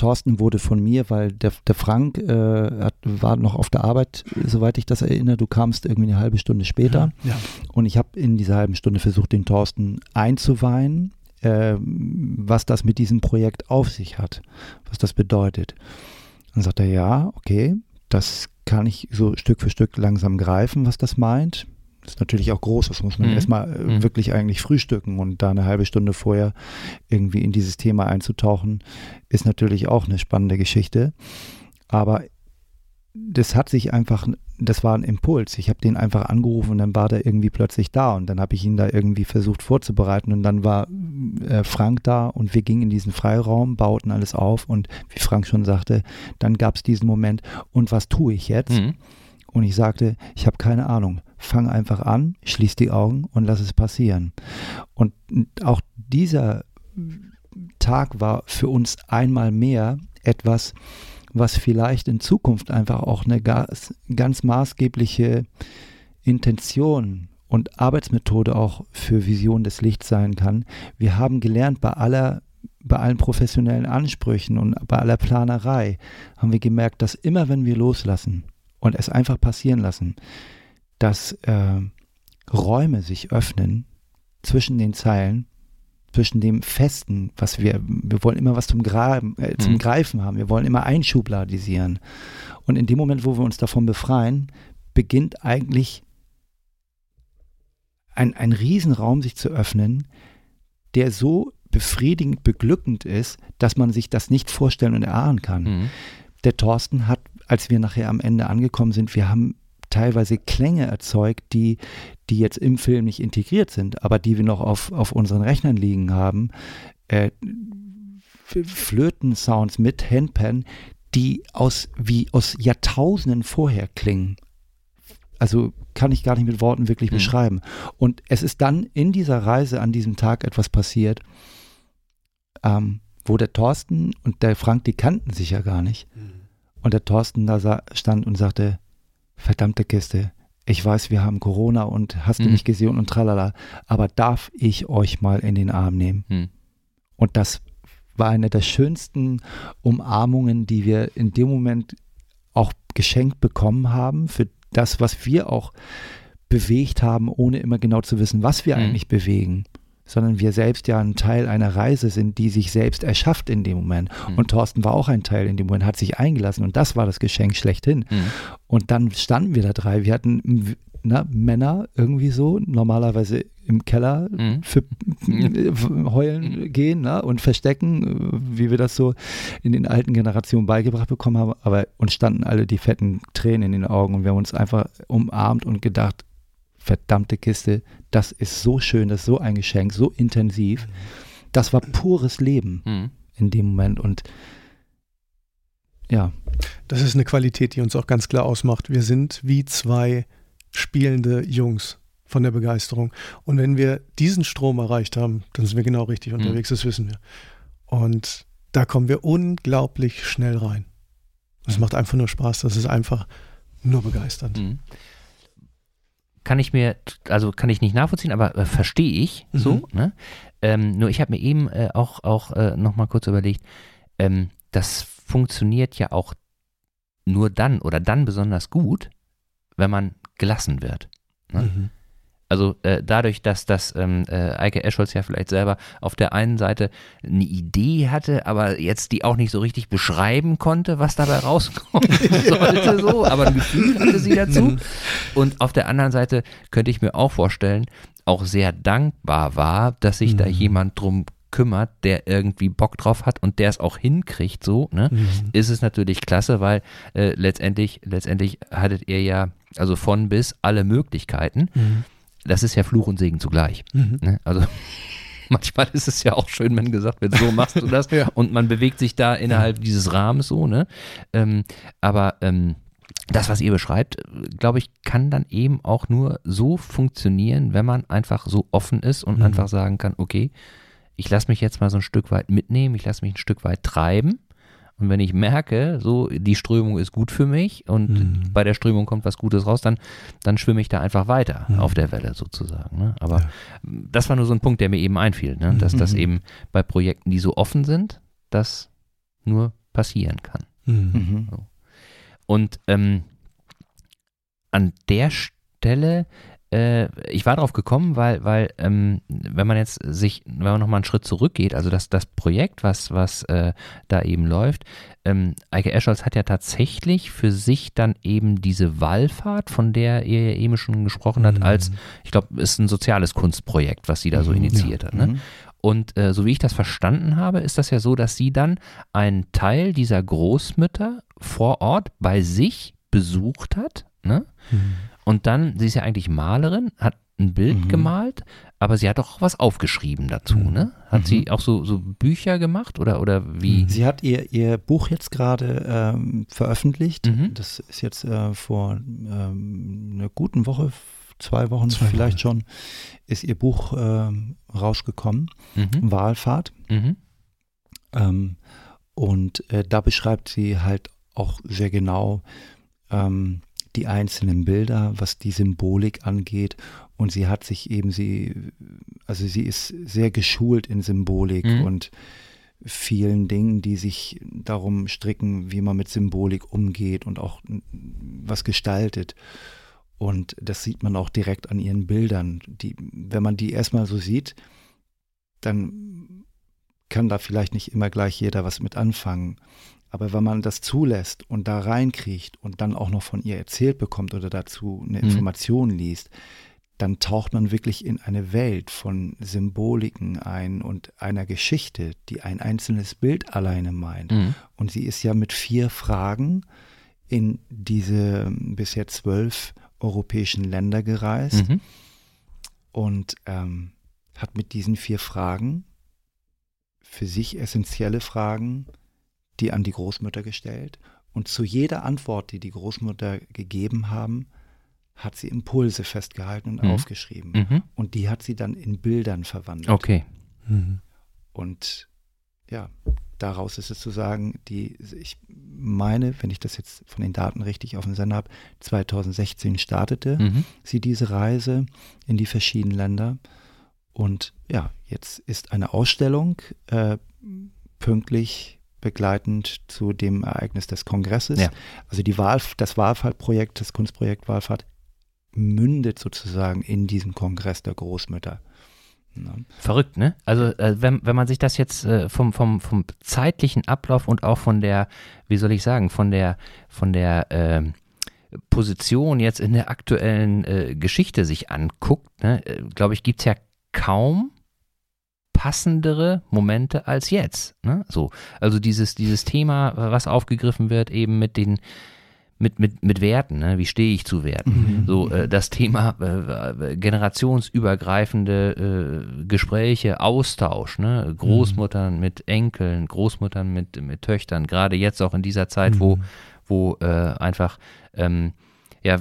Thorsten wurde von mir, weil der, der Frank äh, hat, war noch auf der Arbeit, soweit ich das erinnere. Du kamst irgendwie eine halbe Stunde später. Ja. Und ich habe in dieser halben Stunde versucht, den Thorsten einzuweihen, äh, was das mit diesem Projekt auf sich hat, was das bedeutet. Dann sagt er, ja, okay, das kann ich so Stück für Stück langsam greifen, was das meint. Das ist natürlich auch groß, das muss man Mhm. erstmal äh, Mhm. wirklich eigentlich frühstücken und da eine halbe Stunde vorher irgendwie in dieses Thema einzutauchen, ist natürlich auch eine spannende Geschichte. Aber das hat sich einfach, das war ein Impuls. Ich habe den einfach angerufen und dann war der irgendwie plötzlich da und dann habe ich ihn da irgendwie versucht vorzubereiten und dann war äh, Frank da und wir gingen in diesen Freiraum, bauten alles auf und wie Frank schon sagte, dann gab es diesen Moment und was tue ich jetzt? Mhm. Und ich sagte, ich habe keine Ahnung. Fang einfach an, schließ die Augen und lass es passieren. Und auch dieser Tag war für uns einmal mehr etwas, was vielleicht in Zukunft einfach auch eine ganz, ganz maßgebliche Intention und Arbeitsmethode auch für Vision des Lichts sein kann. Wir haben gelernt, bei aller bei allen professionellen Ansprüchen und bei aller Planerei haben wir gemerkt, dass immer wenn wir loslassen und es einfach passieren lassen, dass äh, Räume sich öffnen zwischen den Zeilen, zwischen dem Festen, was wir, wir wollen immer was zum, Graben, äh, zum Mhm. Greifen haben, wir wollen immer einschubladisieren. Und in dem Moment, wo wir uns davon befreien, beginnt eigentlich ein, ein Riesenraum sich zu öffnen, der so befriedigend, beglückend ist, dass man sich das nicht vorstellen und erahnen kann Mhm. der Thorsten hat, als wir nachher am Ende angekommen sind, wir haben teilweise Klänge erzeugt, die, die jetzt im Film nicht integriert sind, aber die wir noch auf, auf unseren Rechnern liegen haben. Äh, Flöten-Sounds mit Handpan, die aus, wie aus Jahrtausenden vorher klingen. Also kann ich gar nicht mit Worten wirklich Mhm. beschreiben. Und es ist dann in dieser Reise an diesem Tag etwas passiert, ähm, wo der Thorsten und der Frank, die kannten sich ja gar nicht. Und der Thorsten da stand und sagte, verdammte Kiste, ich weiß, wir haben Corona und hast du Mhm. nicht gesehen und tralala, aber darf ich euch mal in den Arm nehmen? Mhm. Und das war eine der schönsten Umarmungen, die wir in dem Moment auch geschenkt bekommen haben für das, was wir auch bewegt haben, ohne immer genau zu wissen, was wir Mhm. eigentlich bewegen, sondern wir selbst ja ein Teil einer Reise sind, die sich selbst erschafft in dem Moment. Mhm. Und Thorsten war auch ein Teil in dem Moment, hat sich eingelassen und das war das Geschenk schlechthin. Mhm. Und dann standen wir da drei. Wir hatten na, Männer irgendwie so, normalerweise im Keller Mhm. für heulen gehen ne, und verstecken, wie wir das so in den alten Generationen beigebracht bekommen haben. Aber uns standen alle die fetten Tränen in den Augen und wir haben uns einfach umarmt und gedacht, verdammte Kiste, das ist so schön, das ist so ein Geschenk, so intensiv. Das war pures Leben Mhm. in dem Moment und ja, Das ist eine Qualität, die uns auch ganz klar ausmacht. Wir sind wie zwei spielende Jungs von der Begeisterung. Und wenn wir diesen Strom erreicht haben, dann sind wir genau richtig Mhm. unterwegs, das wissen wir. Und da kommen wir unglaublich schnell rein. Es macht einfach nur Spaß, das ist einfach nur begeisternd. Mhm. Kann ich mir, also kann ich nicht nachvollziehen, aber äh, verstehe ich so. Mhm. Ne? Ähm, nur ich habe mir eben äh, auch, auch äh, nochmal kurz überlegt, ähm, das funktioniert ja auch nur dann oder dann besonders gut, wenn man gelassen wird. Ne? Mhm. Also äh, dadurch, dass das ähm, äh, Eike Escholz ja vielleicht selber auf der einen Seite eine Idee hatte, aber jetzt die auch nicht so richtig beschreiben konnte, was dabei rauskommen sollte, so, aber ein Gefühl hatte sie dazu. Und auf der anderen Seite könnte ich mir auch vorstellen, auch sehr dankbar war, dass sich mhm. da jemand drum kümmert, der irgendwie Bock drauf hat und der es auch hinkriegt, so, ne, mhm. ist es natürlich klasse, weil äh, letztendlich, letztendlich hattet ihr ja, also von bis alle Möglichkeiten. Mhm. Das ist ja Fluch und Segen zugleich. Mhm. Ne? Also manchmal ist es ja auch schön, wenn gesagt wird, so machst du das ja. und man bewegt sich da innerhalb ja. dieses Rahmens so, ne? Ähm, aber ähm, das, was ihr beschreibt, glaube ich, kann dann eben auch nur so funktionieren, wenn man einfach so offen ist und mhm. einfach sagen kann, okay, ich lasse mich jetzt mal so ein Stück weit mitnehmen, ich lasse mich ein Stück weit treiben. Und wenn ich merke, so die Strömung ist gut für mich und mhm. bei der Strömung kommt was Gutes raus, dann, dann schwimme ich da einfach weiter mhm. auf der Welle sozusagen. Ne? Aber ja. das war nur so ein Punkt, der mir eben einfiel, ne? dass mhm. das eben bei Projekten, die so offen sind, das nur passieren kann. Mhm. Mhm. So. Und ähm, an der Stelle äh, ich war drauf gekommen, weil, weil ähm, wenn man jetzt sich, wenn man nochmal einen Schritt zurückgeht, also das, das Projekt, was, was äh, da eben läuft, ähm, Eike Escholz hat ja tatsächlich für sich dann eben diese Wallfahrt, von der ihr ja eben schon gesprochen habt, mhm. als, ich glaube, ist ein soziales Kunstprojekt, was sie da so mhm, initiiert ja. hat. Ne? Mhm. Und äh, so wie ich das verstanden habe, ist das ja so, dass sie dann einen Teil dieser Großmütter vor Ort bei sich besucht hat. Ne? Mhm. Und dann, sie ist ja eigentlich Malerin, hat ein Bild mhm. gemalt, aber sie hat auch was aufgeschrieben dazu, mhm. ne? Hat mhm. sie auch so, so Bücher gemacht oder, oder wie? Sie hat ihr, ihr Buch jetzt gerade ähm, veröffentlicht. Mhm. Das ist jetzt äh, vor ähm, einer guten Woche, zwei Wochen zwei vielleicht Wochen. schon, ist ihr Buch ähm, rausgekommen, mhm. Wahlfahrt. Mhm. Ähm, und äh, da beschreibt sie halt auch sehr genau, ähm, die einzelnen Bilder, was die Symbolik angeht. Und sie hat sich eben, sie, also sie ist sehr geschult in Symbolik mhm. und vielen Dingen, die sich darum stricken, wie man mit Symbolik umgeht und auch was gestaltet. Und das sieht man auch direkt an ihren Bildern. Die, wenn man die erstmal so sieht, dann kann da vielleicht nicht immer gleich jeder was mit anfangen. Aber wenn man das zulässt und da reinkriecht und dann auch noch von ihr erzählt bekommt oder dazu eine mhm. Information liest, dann taucht man wirklich in eine Welt von Symboliken ein und einer Geschichte, die ein einzelnes Bild alleine meint. Mhm. Und sie ist ja mit vier Fragen in diese bisher zwölf europäischen Länder gereist mhm. und ähm, hat mit diesen vier Fragen für sich essentielle Fragen die an die Großmütter gestellt. Und zu jeder Antwort, die die Großmutter gegeben haben, hat sie Impulse festgehalten und mhm. aufgeschrieben. Mhm. Und die hat sie dann in Bildern verwandelt. Okay. Mhm. Und ja, daraus ist es zu sagen, die, ich meine, wenn ich das jetzt von den Daten richtig auf dem Sender habe, 2016 startete mhm. sie diese Reise in die verschiedenen Länder. Und ja, jetzt ist eine Ausstellung äh, pünktlich begleitend zu dem Ereignis des Kongresses. Ja. Also die Wahl, das Wahlfahrtprojekt, das Kunstprojekt Wahlfahrt mündet sozusagen in diesem Kongress der Großmütter. Ja. Verrückt, ne? Also äh, wenn, wenn man sich das jetzt äh, vom, vom, vom zeitlichen Ablauf und auch von der, wie soll ich sagen, von der, von der äh, Position jetzt in der aktuellen äh, Geschichte sich anguckt, ne, äh, glaube ich, gibt es ja kaum passendere Momente als jetzt. Ne? So, also dieses, dieses Thema, was aufgegriffen wird, eben mit den mit, mit, mit Werten, ne? wie stehe ich zu Werten? Mhm. So äh, das Thema äh, generationsübergreifende äh, Gespräche, Austausch, ne? Großmuttern mhm. mit Enkeln, Großmuttern mit, mit Töchtern, gerade jetzt auch in dieser Zeit, mhm. wo, wo äh, einfach ähm, ja,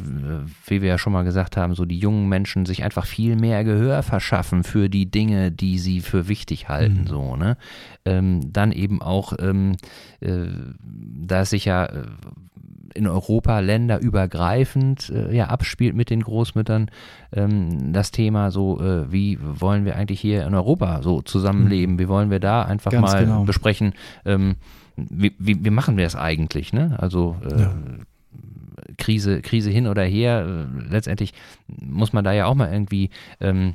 wie wir ja schon mal gesagt haben, so die jungen Menschen sich einfach viel mehr Gehör verschaffen für die Dinge, die sie für wichtig halten, mhm. so, ne? Ähm, dann eben auch, ähm, äh, da es sich ja äh, in Europa länderübergreifend äh, ja, abspielt mit den Großmüttern, ähm, das Thema so, äh, wie wollen wir eigentlich hier in Europa so zusammenleben, mhm. wie wollen wir da einfach Ganz mal genau. besprechen, ähm, wie, wie, wie, machen wir es eigentlich, ne? Also äh, ja Krise, Krise hin oder her, letztendlich muss man da ja auch mal irgendwie ähm,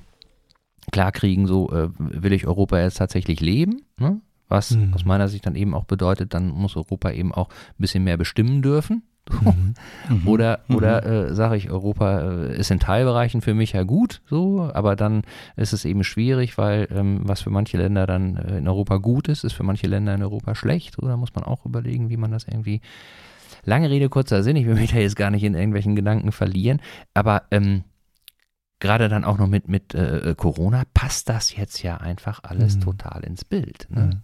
klarkriegen, so äh, will ich Europa jetzt tatsächlich leben, ne? was mhm. aus meiner Sicht dann eben auch bedeutet, dann muss Europa eben auch ein bisschen mehr bestimmen dürfen. Mhm. mhm. oder mhm. oder äh, sage ich, Europa äh, ist in Teilbereichen für mich ja gut, so, aber dann ist es eben schwierig, weil ähm, was für manche Länder dann äh, in Europa gut ist, ist für manche Länder in Europa schlecht. Oder muss man auch überlegen, wie man das irgendwie. Lange Rede, kurzer Sinn, ich will mich da jetzt gar nicht in irgendwelchen Gedanken verlieren, aber ähm, gerade dann auch noch mit, mit äh, äh, Corona, passt das jetzt ja einfach alles mhm. total ins Bild. Ne? Mhm.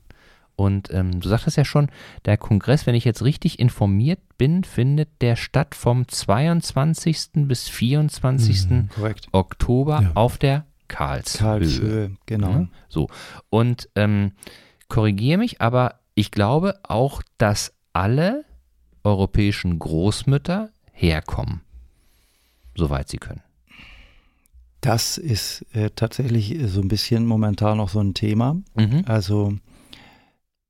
Und ähm, du sagtest ja schon, der Kongress, wenn ich jetzt richtig informiert bin, findet der statt vom 22. bis 24. Mhm, Oktober ja. auf der Karlshöhe. Karlshöhe, genau. Ja, so. Und ähm, korrigiere mich, aber ich glaube auch, dass alle europäischen Großmütter herkommen, soweit sie können. Das ist äh, tatsächlich so ein bisschen momentan noch so ein Thema. Mhm. Also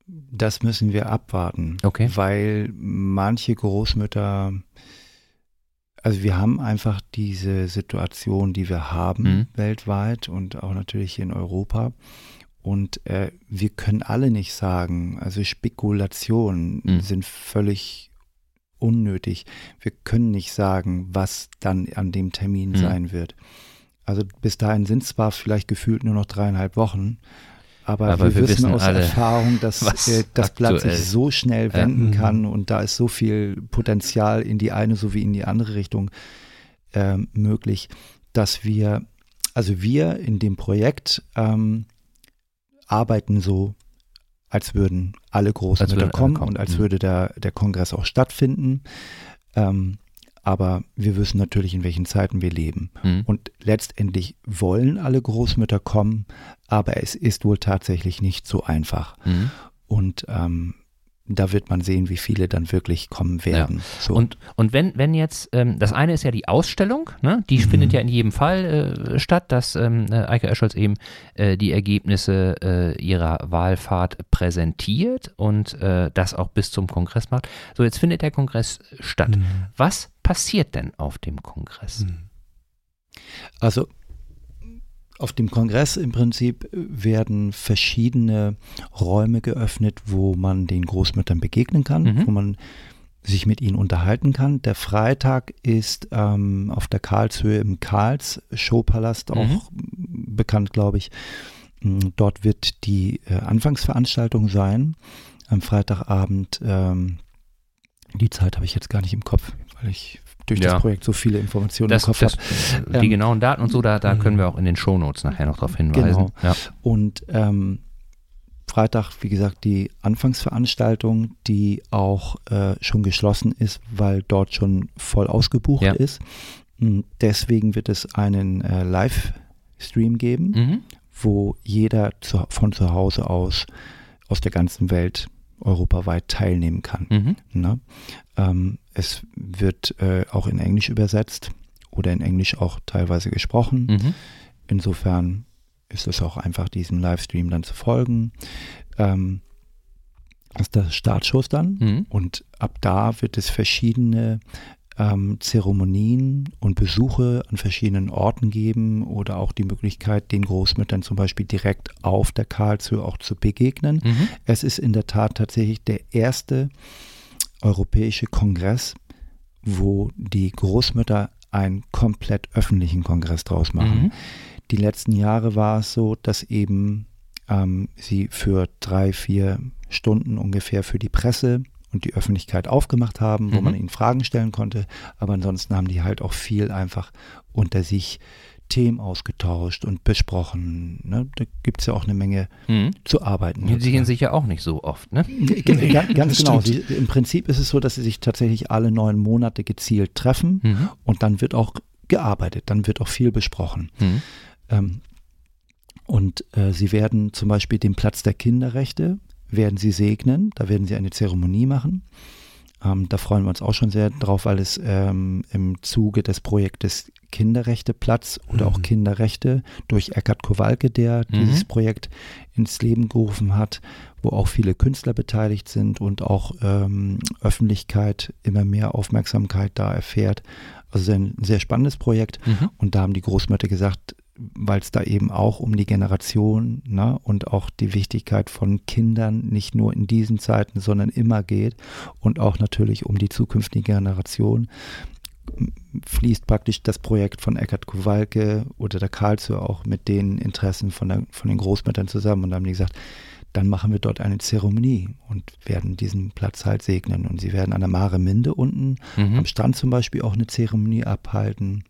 das müssen wir abwarten, okay. weil manche Großmütter, also wir haben einfach diese Situation, die wir haben mhm. weltweit und auch natürlich in Europa. Und äh, wir können alle nicht sagen, also Spekulationen mhm. sind völlig unnötig. Wir können nicht sagen, was dann an dem Termin mhm. sein wird. Also bis dahin sind es zwar vielleicht gefühlt nur noch dreieinhalb Wochen, aber, aber wir, wir, wissen, aus alle, Erfahrung, dass äh, das Blatt sich so schnell wenden ja. kann und da ist so viel Potenzial in die eine sowie in die andere Richtung äh, möglich, dass wir, also wir in dem Projekt ähm, arbeiten so, als würden alle Großmütter kommen, kommen, und als mhm. würde der, der Kongress auch stattfinden. Ähm, aber wir wissen natürlich, in welchen Zeiten wir leben. Mhm. Und letztendlich wollen alle Großmütter kommen, aber es ist wohl tatsächlich nicht so einfach. Mhm. Und ähm, da wird man sehen, wie viele dann wirklich kommen werden. Ja. So. Und, und wenn, wenn jetzt, ähm, das eine ist ja die Ausstellung, ne? die mhm. findet ja in jedem Fall äh, statt, dass ähm, äh, Eike Escholz eben äh, die Ergebnisse äh, ihrer Wahlfahrt präsentiert und äh, das auch bis zum Kongress macht. So, jetzt findet der Kongress statt. Mhm. Was passiert denn auf dem Kongress? Mhm. Also auf dem Kongress im Prinzip werden verschiedene Räume geöffnet, wo man den Großmüttern begegnen kann, mhm. wo man sich mit ihnen unterhalten kann. Der Freitag ist ähm, auf der Karlshöhe im Karls Showpalast, auch mhm. bekannt, glaube ich. Mm, dort wird die äh, Anfangsveranstaltung sein. Am Freitagabend, ähm, die Zeit habe ich jetzt gar nicht im Kopf, weil ich durch ja. das Projekt so viele Informationen das, im Kopf habe. Die ähm, genauen Daten und so, da, da können wir auch in den Shownotes nachher noch darauf hinweisen. Genau. Ja. Und ähm, Freitag, wie gesagt, die Anfangsveranstaltung, die auch äh, schon geschlossen ist, weil dort schon voll ausgebucht ja. ist. Hm, deswegen wird es einen äh, Livestream geben, mhm. wo jeder zu, von zu Hause aus aus der ganzen Welt europaweit teilnehmen kann. Mhm. Ne? Ähm, es wird äh, auch in Englisch übersetzt oder in Englisch auch teilweise gesprochen. Mhm. Insofern ist es auch einfach, diesem Livestream dann zu folgen. Ähm, das ist der Startschuss dann mhm. und ab da wird es verschiedene ähm, Zeremonien und Besuche an verschiedenen Orten geben oder auch die Möglichkeit, den Großmüttern zum Beispiel direkt auf der Karlshöhe auch zu begegnen. Mhm. Es ist in der Tat tatsächlich der erste europäische Kongress, wo die Großmütter einen komplett öffentlichen Kongress draus machen. Mhm. Die letzten Jahre war es so, dass eben ähm, sie für drei, vier Stunden ungefähr für die Presse und die Öffentlichkeit aufgemacht haben, wo mhm. man ihnen Fragen stellen konnte. Aber ansonsten haben die halt auch viel einfach unter sich Themen ausgetauscht und besprochen. Ne? Da gibt es ja auch eine Menge mhm. zu arbeiten. Die sehen sich ja auch nicht so oft, ne? Ganz, ganz genau. Sie, Im Prinzip ist es so, dass sie sich tatsächlich alle neun Monate gezielt treffen mhm. und dann wird auch gearbeitet, dann wird auch viel besprochen. Mhm. Ähm, und äh, sie werden zum Beispiel den Platz der Kinderrechte werden sie segnen, da werden sie eine Zeremonie machen. Ähm, da freuen wir uns auch schon sehr drauf, weil es ähm, im Zuge des Projektes Kinderrechteplatz oder Mhm. auch Kinderrechte durch Eckhard Kowalke, der Mhm. dieses Projekt ins Leben gerufen hat, wo auch viele Künstler beteiligt sind und auch ähm, Öffentlichkeit immer mehr Aufmerksamkeit da erfährt. Also ein sehr spannendes Projekt. Mhm. Und da haben die Großmütter gesagt, weil es da eben auch um die Generation ne, und auch die Wichtigkeit von Kindern nicht nur in diesen Zeiten, sondern immer geht und auch natürlich um die zukünftige Generation, fließt praktisch das Projekt von Eckhard Kowalke oder der Karlsruhe auch mit den Interessen von, der, von den Großmüttern zusammen. Und haben die gesagt, dann machen wir dort eine Zeremonie und werden diesen Platz halt segnen. Und sie werden an der Mare Minde unten Mhm. am Strand zum Beispiel auch eine Zeremonie abhalten.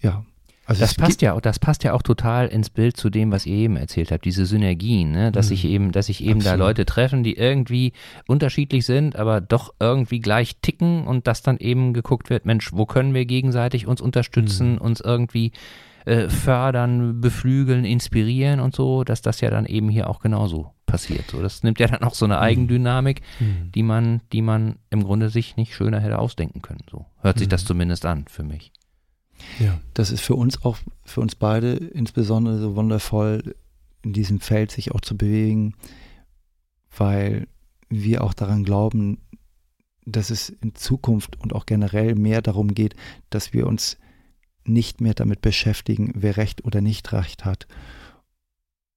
Ja. Also Das passt ja, auch- das passt ja auch total ins Bild zu dem, was ihr eben erzählt habt, diese Synergien, ne? dass Mhm. sich eben, dass sich eben da Absolut. Leute treffen, die irgendwie unterschiedlich sind, aber doch irgendwie gleich ticken und dass dann eben geguckt wird, Mensch, wo können wir gegenseitig uns unterstützen, Mhm. uns irgendwie äh, fördern, beflügeln, inspirieren und so, dass das ja dann eben hier auch genauso passiert. So, das nimmt ja dann auch so eine Eigendynamik, Mhm. die man, die man im Grunde sich nicht schöner hätte ausdenken können. So hört sich Mhm. das zumindest an für mich. Ja. Das ist für uns auch, für uns beide insbesondere so wundervoll, in diesem Feld sich auch zu bewegen, weil wir auch daran glauben, dass es in Zukunft und auch generell mehr darum geht, dass wir uns nicht mehr damit beschäftigen, wer Recht oder nicht Recht hat,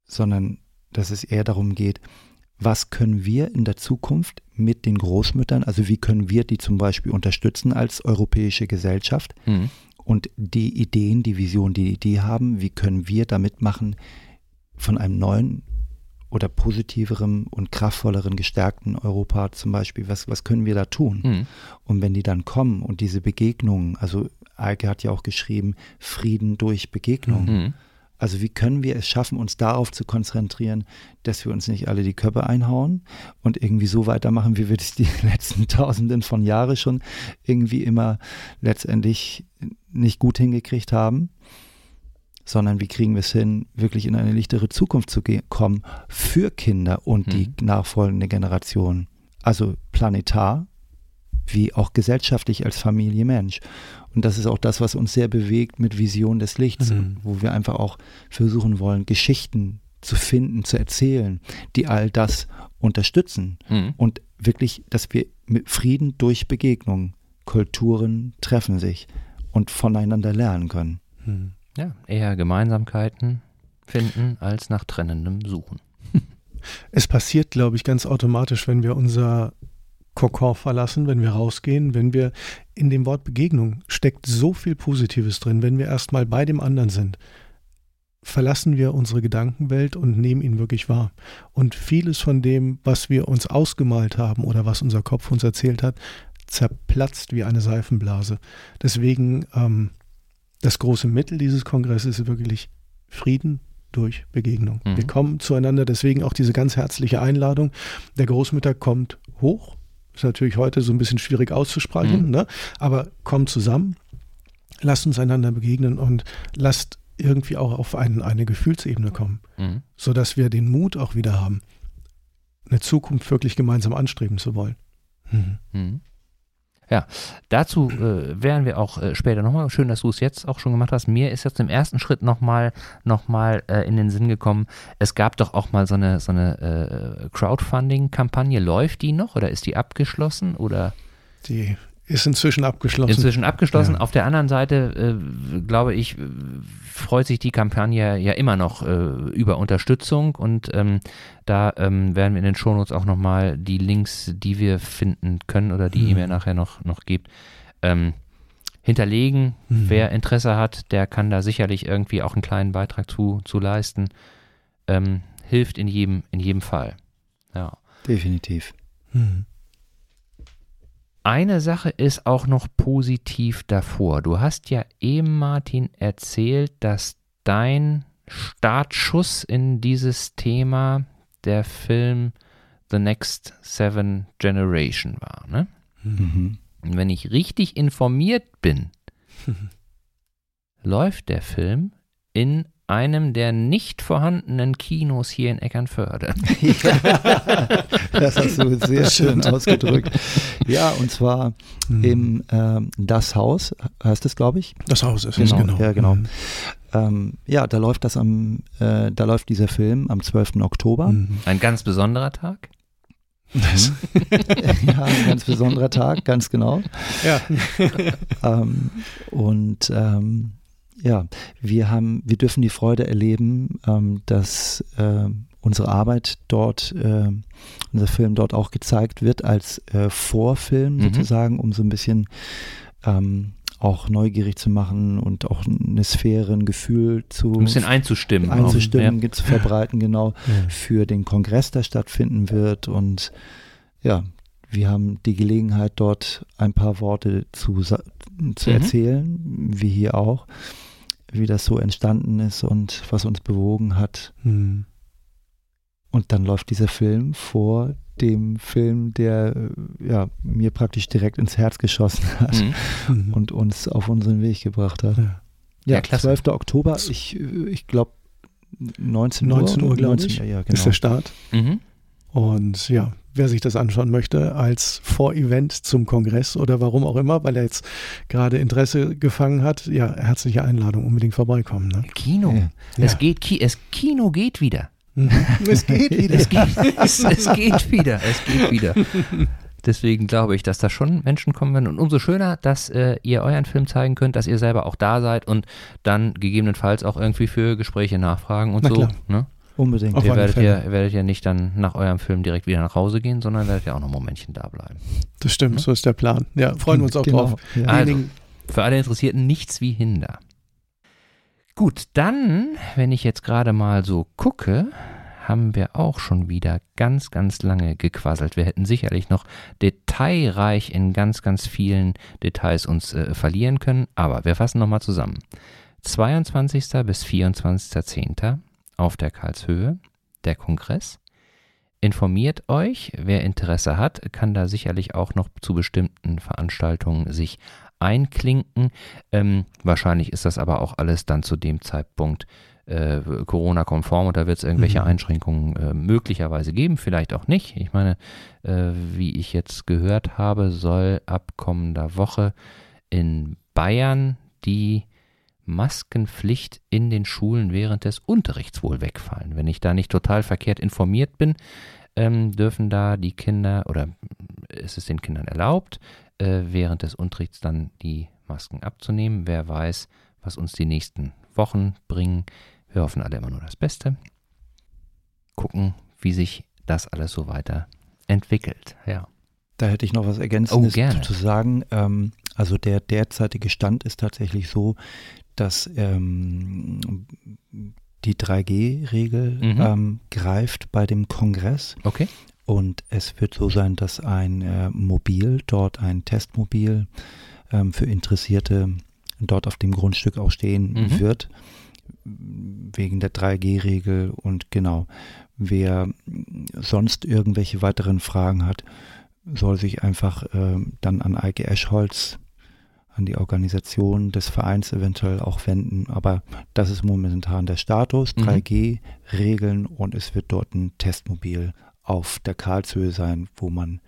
sondern dass es eher darum geht, was können wir in der Zukunft mit den Großmüttern, also wie können wir die zum Beispiel unterstützen als europäische Gesellschaft, Mhm. Und die Ideen, die Vision, die die haben, wie können wir damit machen, von einem neuen oder positiveren und kraftvolleren, gestärkten Europa zum Beispiel, was, was können wir da tun? Mhm. Und wenn die dann kommen und diese Begegnungen, also Eike hat ja auch geschrieben, Frieden durch Begegnung. Mhm. Also wie können wir es schaffen, uns darauf zu konzentrieren, dass wir uns nicht alle die Köpfe einhauen und irgendwie so weitermachen, wie wir das die letzten Tausenden von Jahren schon irgendwie immer letztendlich nicht gut hingekriegt haben, sondern wie kriegen wir es hin, wirklich in eine lichtere Zukunft zu kommen für Kinder und die nachfolgende Generation. Also planetar wie auch gesellschaftlich als Familie Mensch. Und das ist auch das, was uns sehr bewegt mit Vision des Lichts, Mhm. wo wir einfach auch versuchen wollen, Geschichten zu finden, zu erzählen, die all das unterstützen. Mhm. Und wirklich, dass wir mit Frieden durch Begegnung, Kulturen treffen sich und voneinander lernen können. Mhm. Ja, eher Gemeinsamkeiten finden als nach Trennendem suchen. Es passiert, glaube ich, ganz automatisch, wenn wir unser Kokon verlassen, wenn wir rausgehen, wenn wir in dem Wort Begegnung steckt so viel Positives drin, wenn wir erstmal bei dem anderen sind, verlassen wir unsere Gedankenwelt und nehmen ihn wirklich wahr. Und vieles von dem, was wir uns ausgemalt haben oder was unser Kopf uns erzählt hat, zerplatzt wie eine Seifenblase. Deswegen ähm, das große Mittel dieses Kongresses ist wirklich Frieden durch Begegnung. Mhm. Wir kommen zueinander, deswegen auch diese ganz herzliche Einladung. Der Großmütter kommt hoch, ist natürlich heute so ein bisschen schwierig auszusprechen, Mhm. ne? aber kommt zusammen, lasst uns einander begegnen und lasst irgendwie auch auf einen, eine Gefühlsebene kommen, Mhm. sodass wir den Mut auch wieder haben, eine Zukunft wirklich gemeinsam anstreben zu wollen. Mhm. Ja, dazu äh, wären wir auch äh, später nochmal. Schön, dass du es jetzt auch schon gemacht hast. Mir ist jetzt im ersten Schritt nochmal noch mal, äh, in den Sinn gekommen, es gab doch auch mal so eine, so eine äh, Crowdfunding-Kampagne. Läuft die noch oder ist die abgeschlossen? Oder Die ist inzwischen abgeschlossen. inzwischen abgeschlossen? Ja. Auf der anderen Seite, äh, glaube ich, freut sich die Kampagne ja immer noch äh, über Unterstützung und ähm, da ähm, werden wir in den Shownotes auch nochmal die Links, die wir finden können oder die Mhm. ihr mir nachher noch, noch gebt, ähm, hinterlegen. Mhm. Wer Interesse hat, der kann da sicherlich irgendwie auch einen kleinen Beitrag zu, zu leisten. Ähm, hilft in jedem, in jedem Fall. Ja. Definitiv. Mhm. Eine Sache ist auch noch positiv davor. Du hast ja eben, Martin, erzählt, dass dein Startschuss in dieses Thema der Film The Next Seven Generation war. Ne? Mhm. Und wenn ich richtig informiert bin, läuft der Film in einem der nicht vorhandenen Kinos hier in Eckernförde. das hast du sehr schön ausgedrückt. Ja, und zwar Mhm. im ähm, Das Haus, heißt es, glaube ich. Das Haus ist es, Genau, genau. ja, genau. Mhm. Ähm, ja, da läuft das am, äh, da läuft dieser Film am 12. Oktober. Mhm. Ein ganz besonderer Tag. Das, ja, ein ganz besonderer Tag, ganz genau. ja. Ähm, und ähm, ja, wir haben, wir dürfen die Freude erleben, ähm, dass ähm, unsere Arbeit dort, ähm, unser Film dort auch gezeigt wird als äh, Vorfilm Mhm. sozusagen, um so ein bisschen ähm, auch neugierig zu machen und auch eine Sphäre, ein Gefühl zu Ein bisschen einzustimmen. auch. einzustimmen, zu verbreiten, genau Ja. für den Kongress, der stattfinden wird. Und ja, wir haben die Gelegenheit, dort ein paar Worte zu, zu Mhm. erzählen, wie hier auch, wie das so entstanden ist und was uns bewogen hat. Mhm. Und dann läuft dieser Film vor dem Film, der äh, ja, mir praktisch direkt ins Herz geschossen hat Ja. Mhm. Und uns auf unseren Weg gebracht hat. Ja. Ja, Ja, klasse. 12. Oktober, ich, äh, ich glaube 19 Uhr. 19 Uhr, glaube 19 ich, Ja, ja, ist genau. der Start. Mhm. Und ja, wer sich das anschauen möchte als Vorevent zum Kongress oder warum auch immer, weil er jetzt gerade Interesse gefangen hat, ja, herzliche Einladung, unbedingt vorbeikommen. Ne? Kino. Ja. Es geht, Ki es, Kino geht wieder. Mhm. Es geht wieder. Es geht, es, es geht wieder. Es geht wieder. Deswegen glaube ich, dass da schon Menschen kommen werden. Und umso schöner, dass äh, ihr euren Film zeigen könnt, dass ihr selber auch da seid und dann gegebenenfalls auch irgendwie für Gespräche nachfragen und Na so. klar. Ne? Unbedingt. Auf Ihr werdet, ja, werdet ja nicht dann nach eurem Film direkt wieder nach Hause gehen, sondern werdet ja auch noch ein Momentchen da bleiben. Das stimmt, so ist der Plan. Ja, freuen wir uns auch Genau, drauf. Ja. Also, für alle Interessierten nichts wie Hinder. Gut, dann, wenn ich jetzt gerade mal so gucke, haben wir auch schon wieder ganz, ganz lange gequasselt. Wir hätten sicherlich noch detailreich in ganz, ganz vielen Details uns äh, verlieren können, aber wir fassen nochmal zusammen. 22. bis 24.10. auf der Karlshöhe, der Kongress. Informiert euch, wer Interesse hat, kann da sicherlich auch noch zu bestimmten Veranstaltungen sich einklinken. Ähm, wahrscheinlich ist das aber auch alles dann zu dem Zeitpunkt äh, Corona-konform und da wird es irgendwelche Mhm. Einschränkungen äh, möglicherweise geben, vielleicht auch nicht. Ich meine, äh, wie ich jetzt gehört habe, soll ab kommender Woche in Bayern die Maskenpflicht in den Schulen während des Unterrichts wohl wegfallen. Wenn ich da nicht total verkehrt informiert bin, ähm, dürfen da die Kinder oder ist es den Kindern erlaubt, äh, während des Unterrichts dann die Masken abzunehmen. Wer weiß, was uns die nächsten Wochen bringen. Wir hoffen alle immer nur das Beste. Gucken, wie sich das alles so weiter entwickelt. Ja. Da hätte ich noch was Ergänzendes Oh, zu sagen. Ähm, also der derzeitige Stand ist tatsächlich so, dass ähm, die 3G-Regel Mhm. ähm, greift bei dem Kongress. Okay. Und es wird so sein, dass ein äh, Mobil, dort ein Testmobil ähm, für Interessierte dort auf dem Grundstück auch stehen Mhm. wird, wegen der 3G-Regel. Und genau, wer sonst irgendwelche weiteren Fragen hat, soll sich einfach ähm, dann an Eike Eschholz, an die Organisation des Vereins eventuell auch wenden. Aber das ist momentan der Status, Mhm. 3G-Regeln und es wird dort ein Testmobil auf der Karlshöhe sein, wo man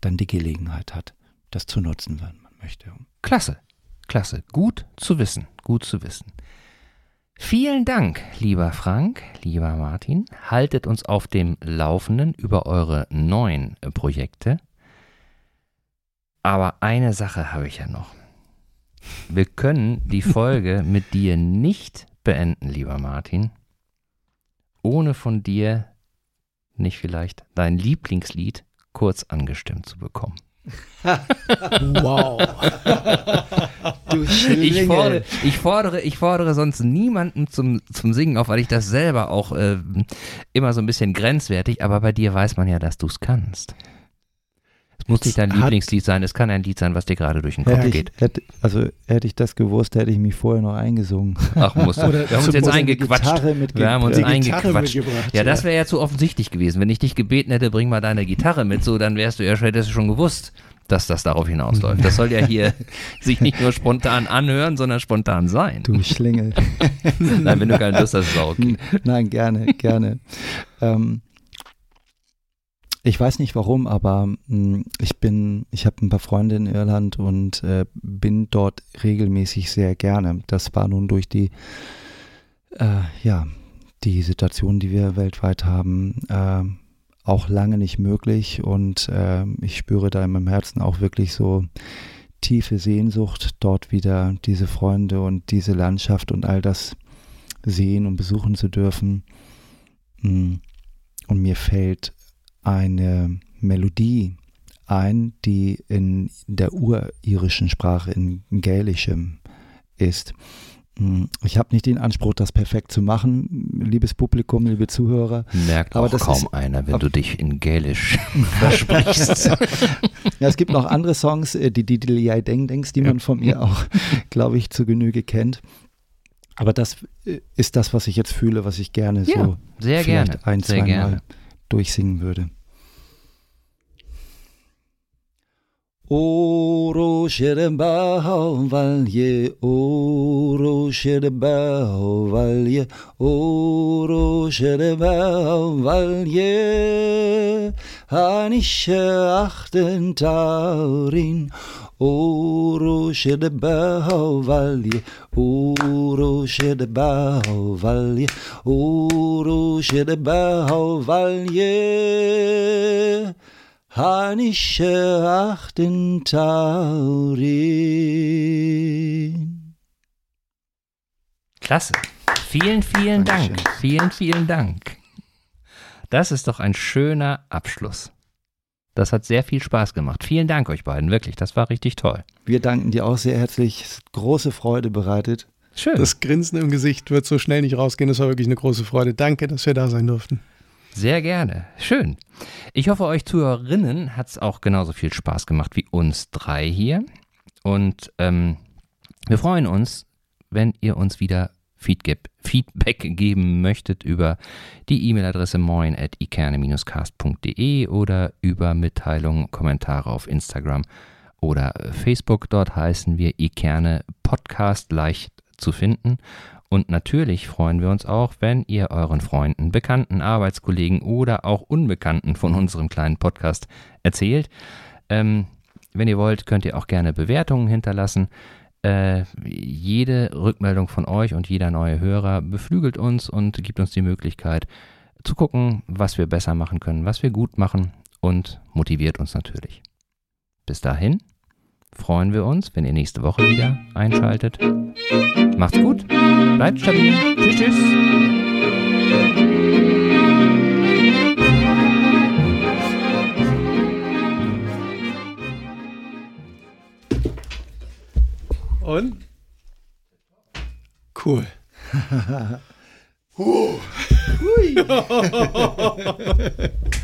dann die Gelegenheit hat, das zu nutzen, wenn man möchte. Klasse, klasse. Gut zu wissen, gut zu wissen. Vielen Dank, lieber Frank, lieber Martin. Haltet uns auf dem Laufenden über eure neuen Projekte. Aber eine Sache habe ich ja noch. Wir können die Folge mit dir nicht beenden, lieber Martin, ohne von dir nicht vielleicht dein Lieblingslied kurz angestimmt zu bekommen. Wow. Du Ich fordere, ich fordere, ich fordere sonst niemanden zum, zum Singen auf, weil ich das selber auch äh, immer so ein bisschen grenzwertig, aber bei dir weiß man ja, dass du es kannst. Es muss nicht dein Hat- Lieblingslied sein, es kann ein Lied sein, was dir gerade durch den Kopf Hätte ich, geht. hätte, also hätte ich das gewusst, hätte ich mich vorher noch eingesungen. Ach, musst du. Oder Wir haben uns jetzt eingequatscht. Wir haben uns eingequatscht. Ja, das wäre ja zu offensichtlich gewesen. Wenn ich dich gebeten hätte, bring mal deine Gitarre mit, so, dann wärst du ja schon, hättest du schon gewusst, dass das darauf hinausläuft. Das soll ja hier sich nicht nur spontan anhören, sondern spontan sein. Du Schlingel. Nein, wenn du keine Lust hast, ist auch okay. Nein, gerne, gerne. ähm, ich weiß nicht warum, aber mh, hm, ich bin, ich habe ein paar Freunde in Irland und äh, bin dort regelmäßig sehr gerne. Das war nun durch die, äh, ja, die Situation, die wir weltweit haben, äh, auch lange nicht möglich und äh, ich spüre da in meinem Herzen auch wirklich so tiefe Sehnsucht, dort wieder diese Freunde und diese Landschaft und all das sehen und besuchen zu dürfen. Hm. Und mir fällt eine Melodie ein, die in der uririschen Sprache, in Gälischem ist. Hm, ich habe nicht den Anspruch, das perfekt zu machen, liebes Publikum, liebe Zuhörer. Merkt aber kaum ist, einer, wenn ab, du dich in Gälisch versprichst. ja, es gibt noch andere Songs, äh, die Didilijai Deng Denks, die man von mir auch, glaube ich, zu Genüge kennt. Aber das äh, ist das, was ich jetzt fühle, was ich gerne ja, so sehr gerne, ein, sehr gerne. Durchsingen würde. Oro shirba valye, oro shirba valye, oro shirba valye, anische achten taurin, oro shirba valye, oro shirba valye, oro shirba valye. Hanische achten Taurin. Klasse. Vielen, vielen Dank. Vielen, vielen Dank. Das ist doch ein schöner Abschluss. Das hat sehr viel Spaß gemacht. Vielen Dank euch beiden, wirklich. Das war richtig toll. Wir danken dir auch sehr herzlich. Große Freude bereitet. Schön. Das Grinsen im Gesicht wird so schnell nicht rausgehen. Das war wirklich eine große Freude. Danke, dass wir da sein durften. Sehr gerne. Schön. Ich hoffe, euch Zuhörerinnen hat es auch genauso viel Spaß gemacht wie uns drei hier. Und ähm, wir freuen uns, wenn ihr uns wieder Feedback geben möchtet über die E-Mail-Adresse moin at ikerne-cast.de oder über Mitteilungen, Kommentare auf Instagram oder Facebook. Dort heißen wir ikerne Podcast leicht zu finden. Und natürlich freuen wir uns auch, wenn ihr euren Freunden, Bekannten, Arbeitskollegen oder auch Unbekannten von unserem kleinen Podcast erzählt. Ähm, wenn ihr wollt, könnt ihr auch gerne Bewertungen hinterlassen. Äh, jede Rückmeldung von euch und jeder neue Hörer beflügelt uns und gibt uns die Möglichkeit zu gucken, was wir besser machen können, was wir gut machen und motiviert uns natürlich. Bis dahin freuen wir uns, wenn ihr nächste Woche wieder einschaltet. Macht's gut, bleibt stabil. Tschüss, tschüss. Und? Cool. uh.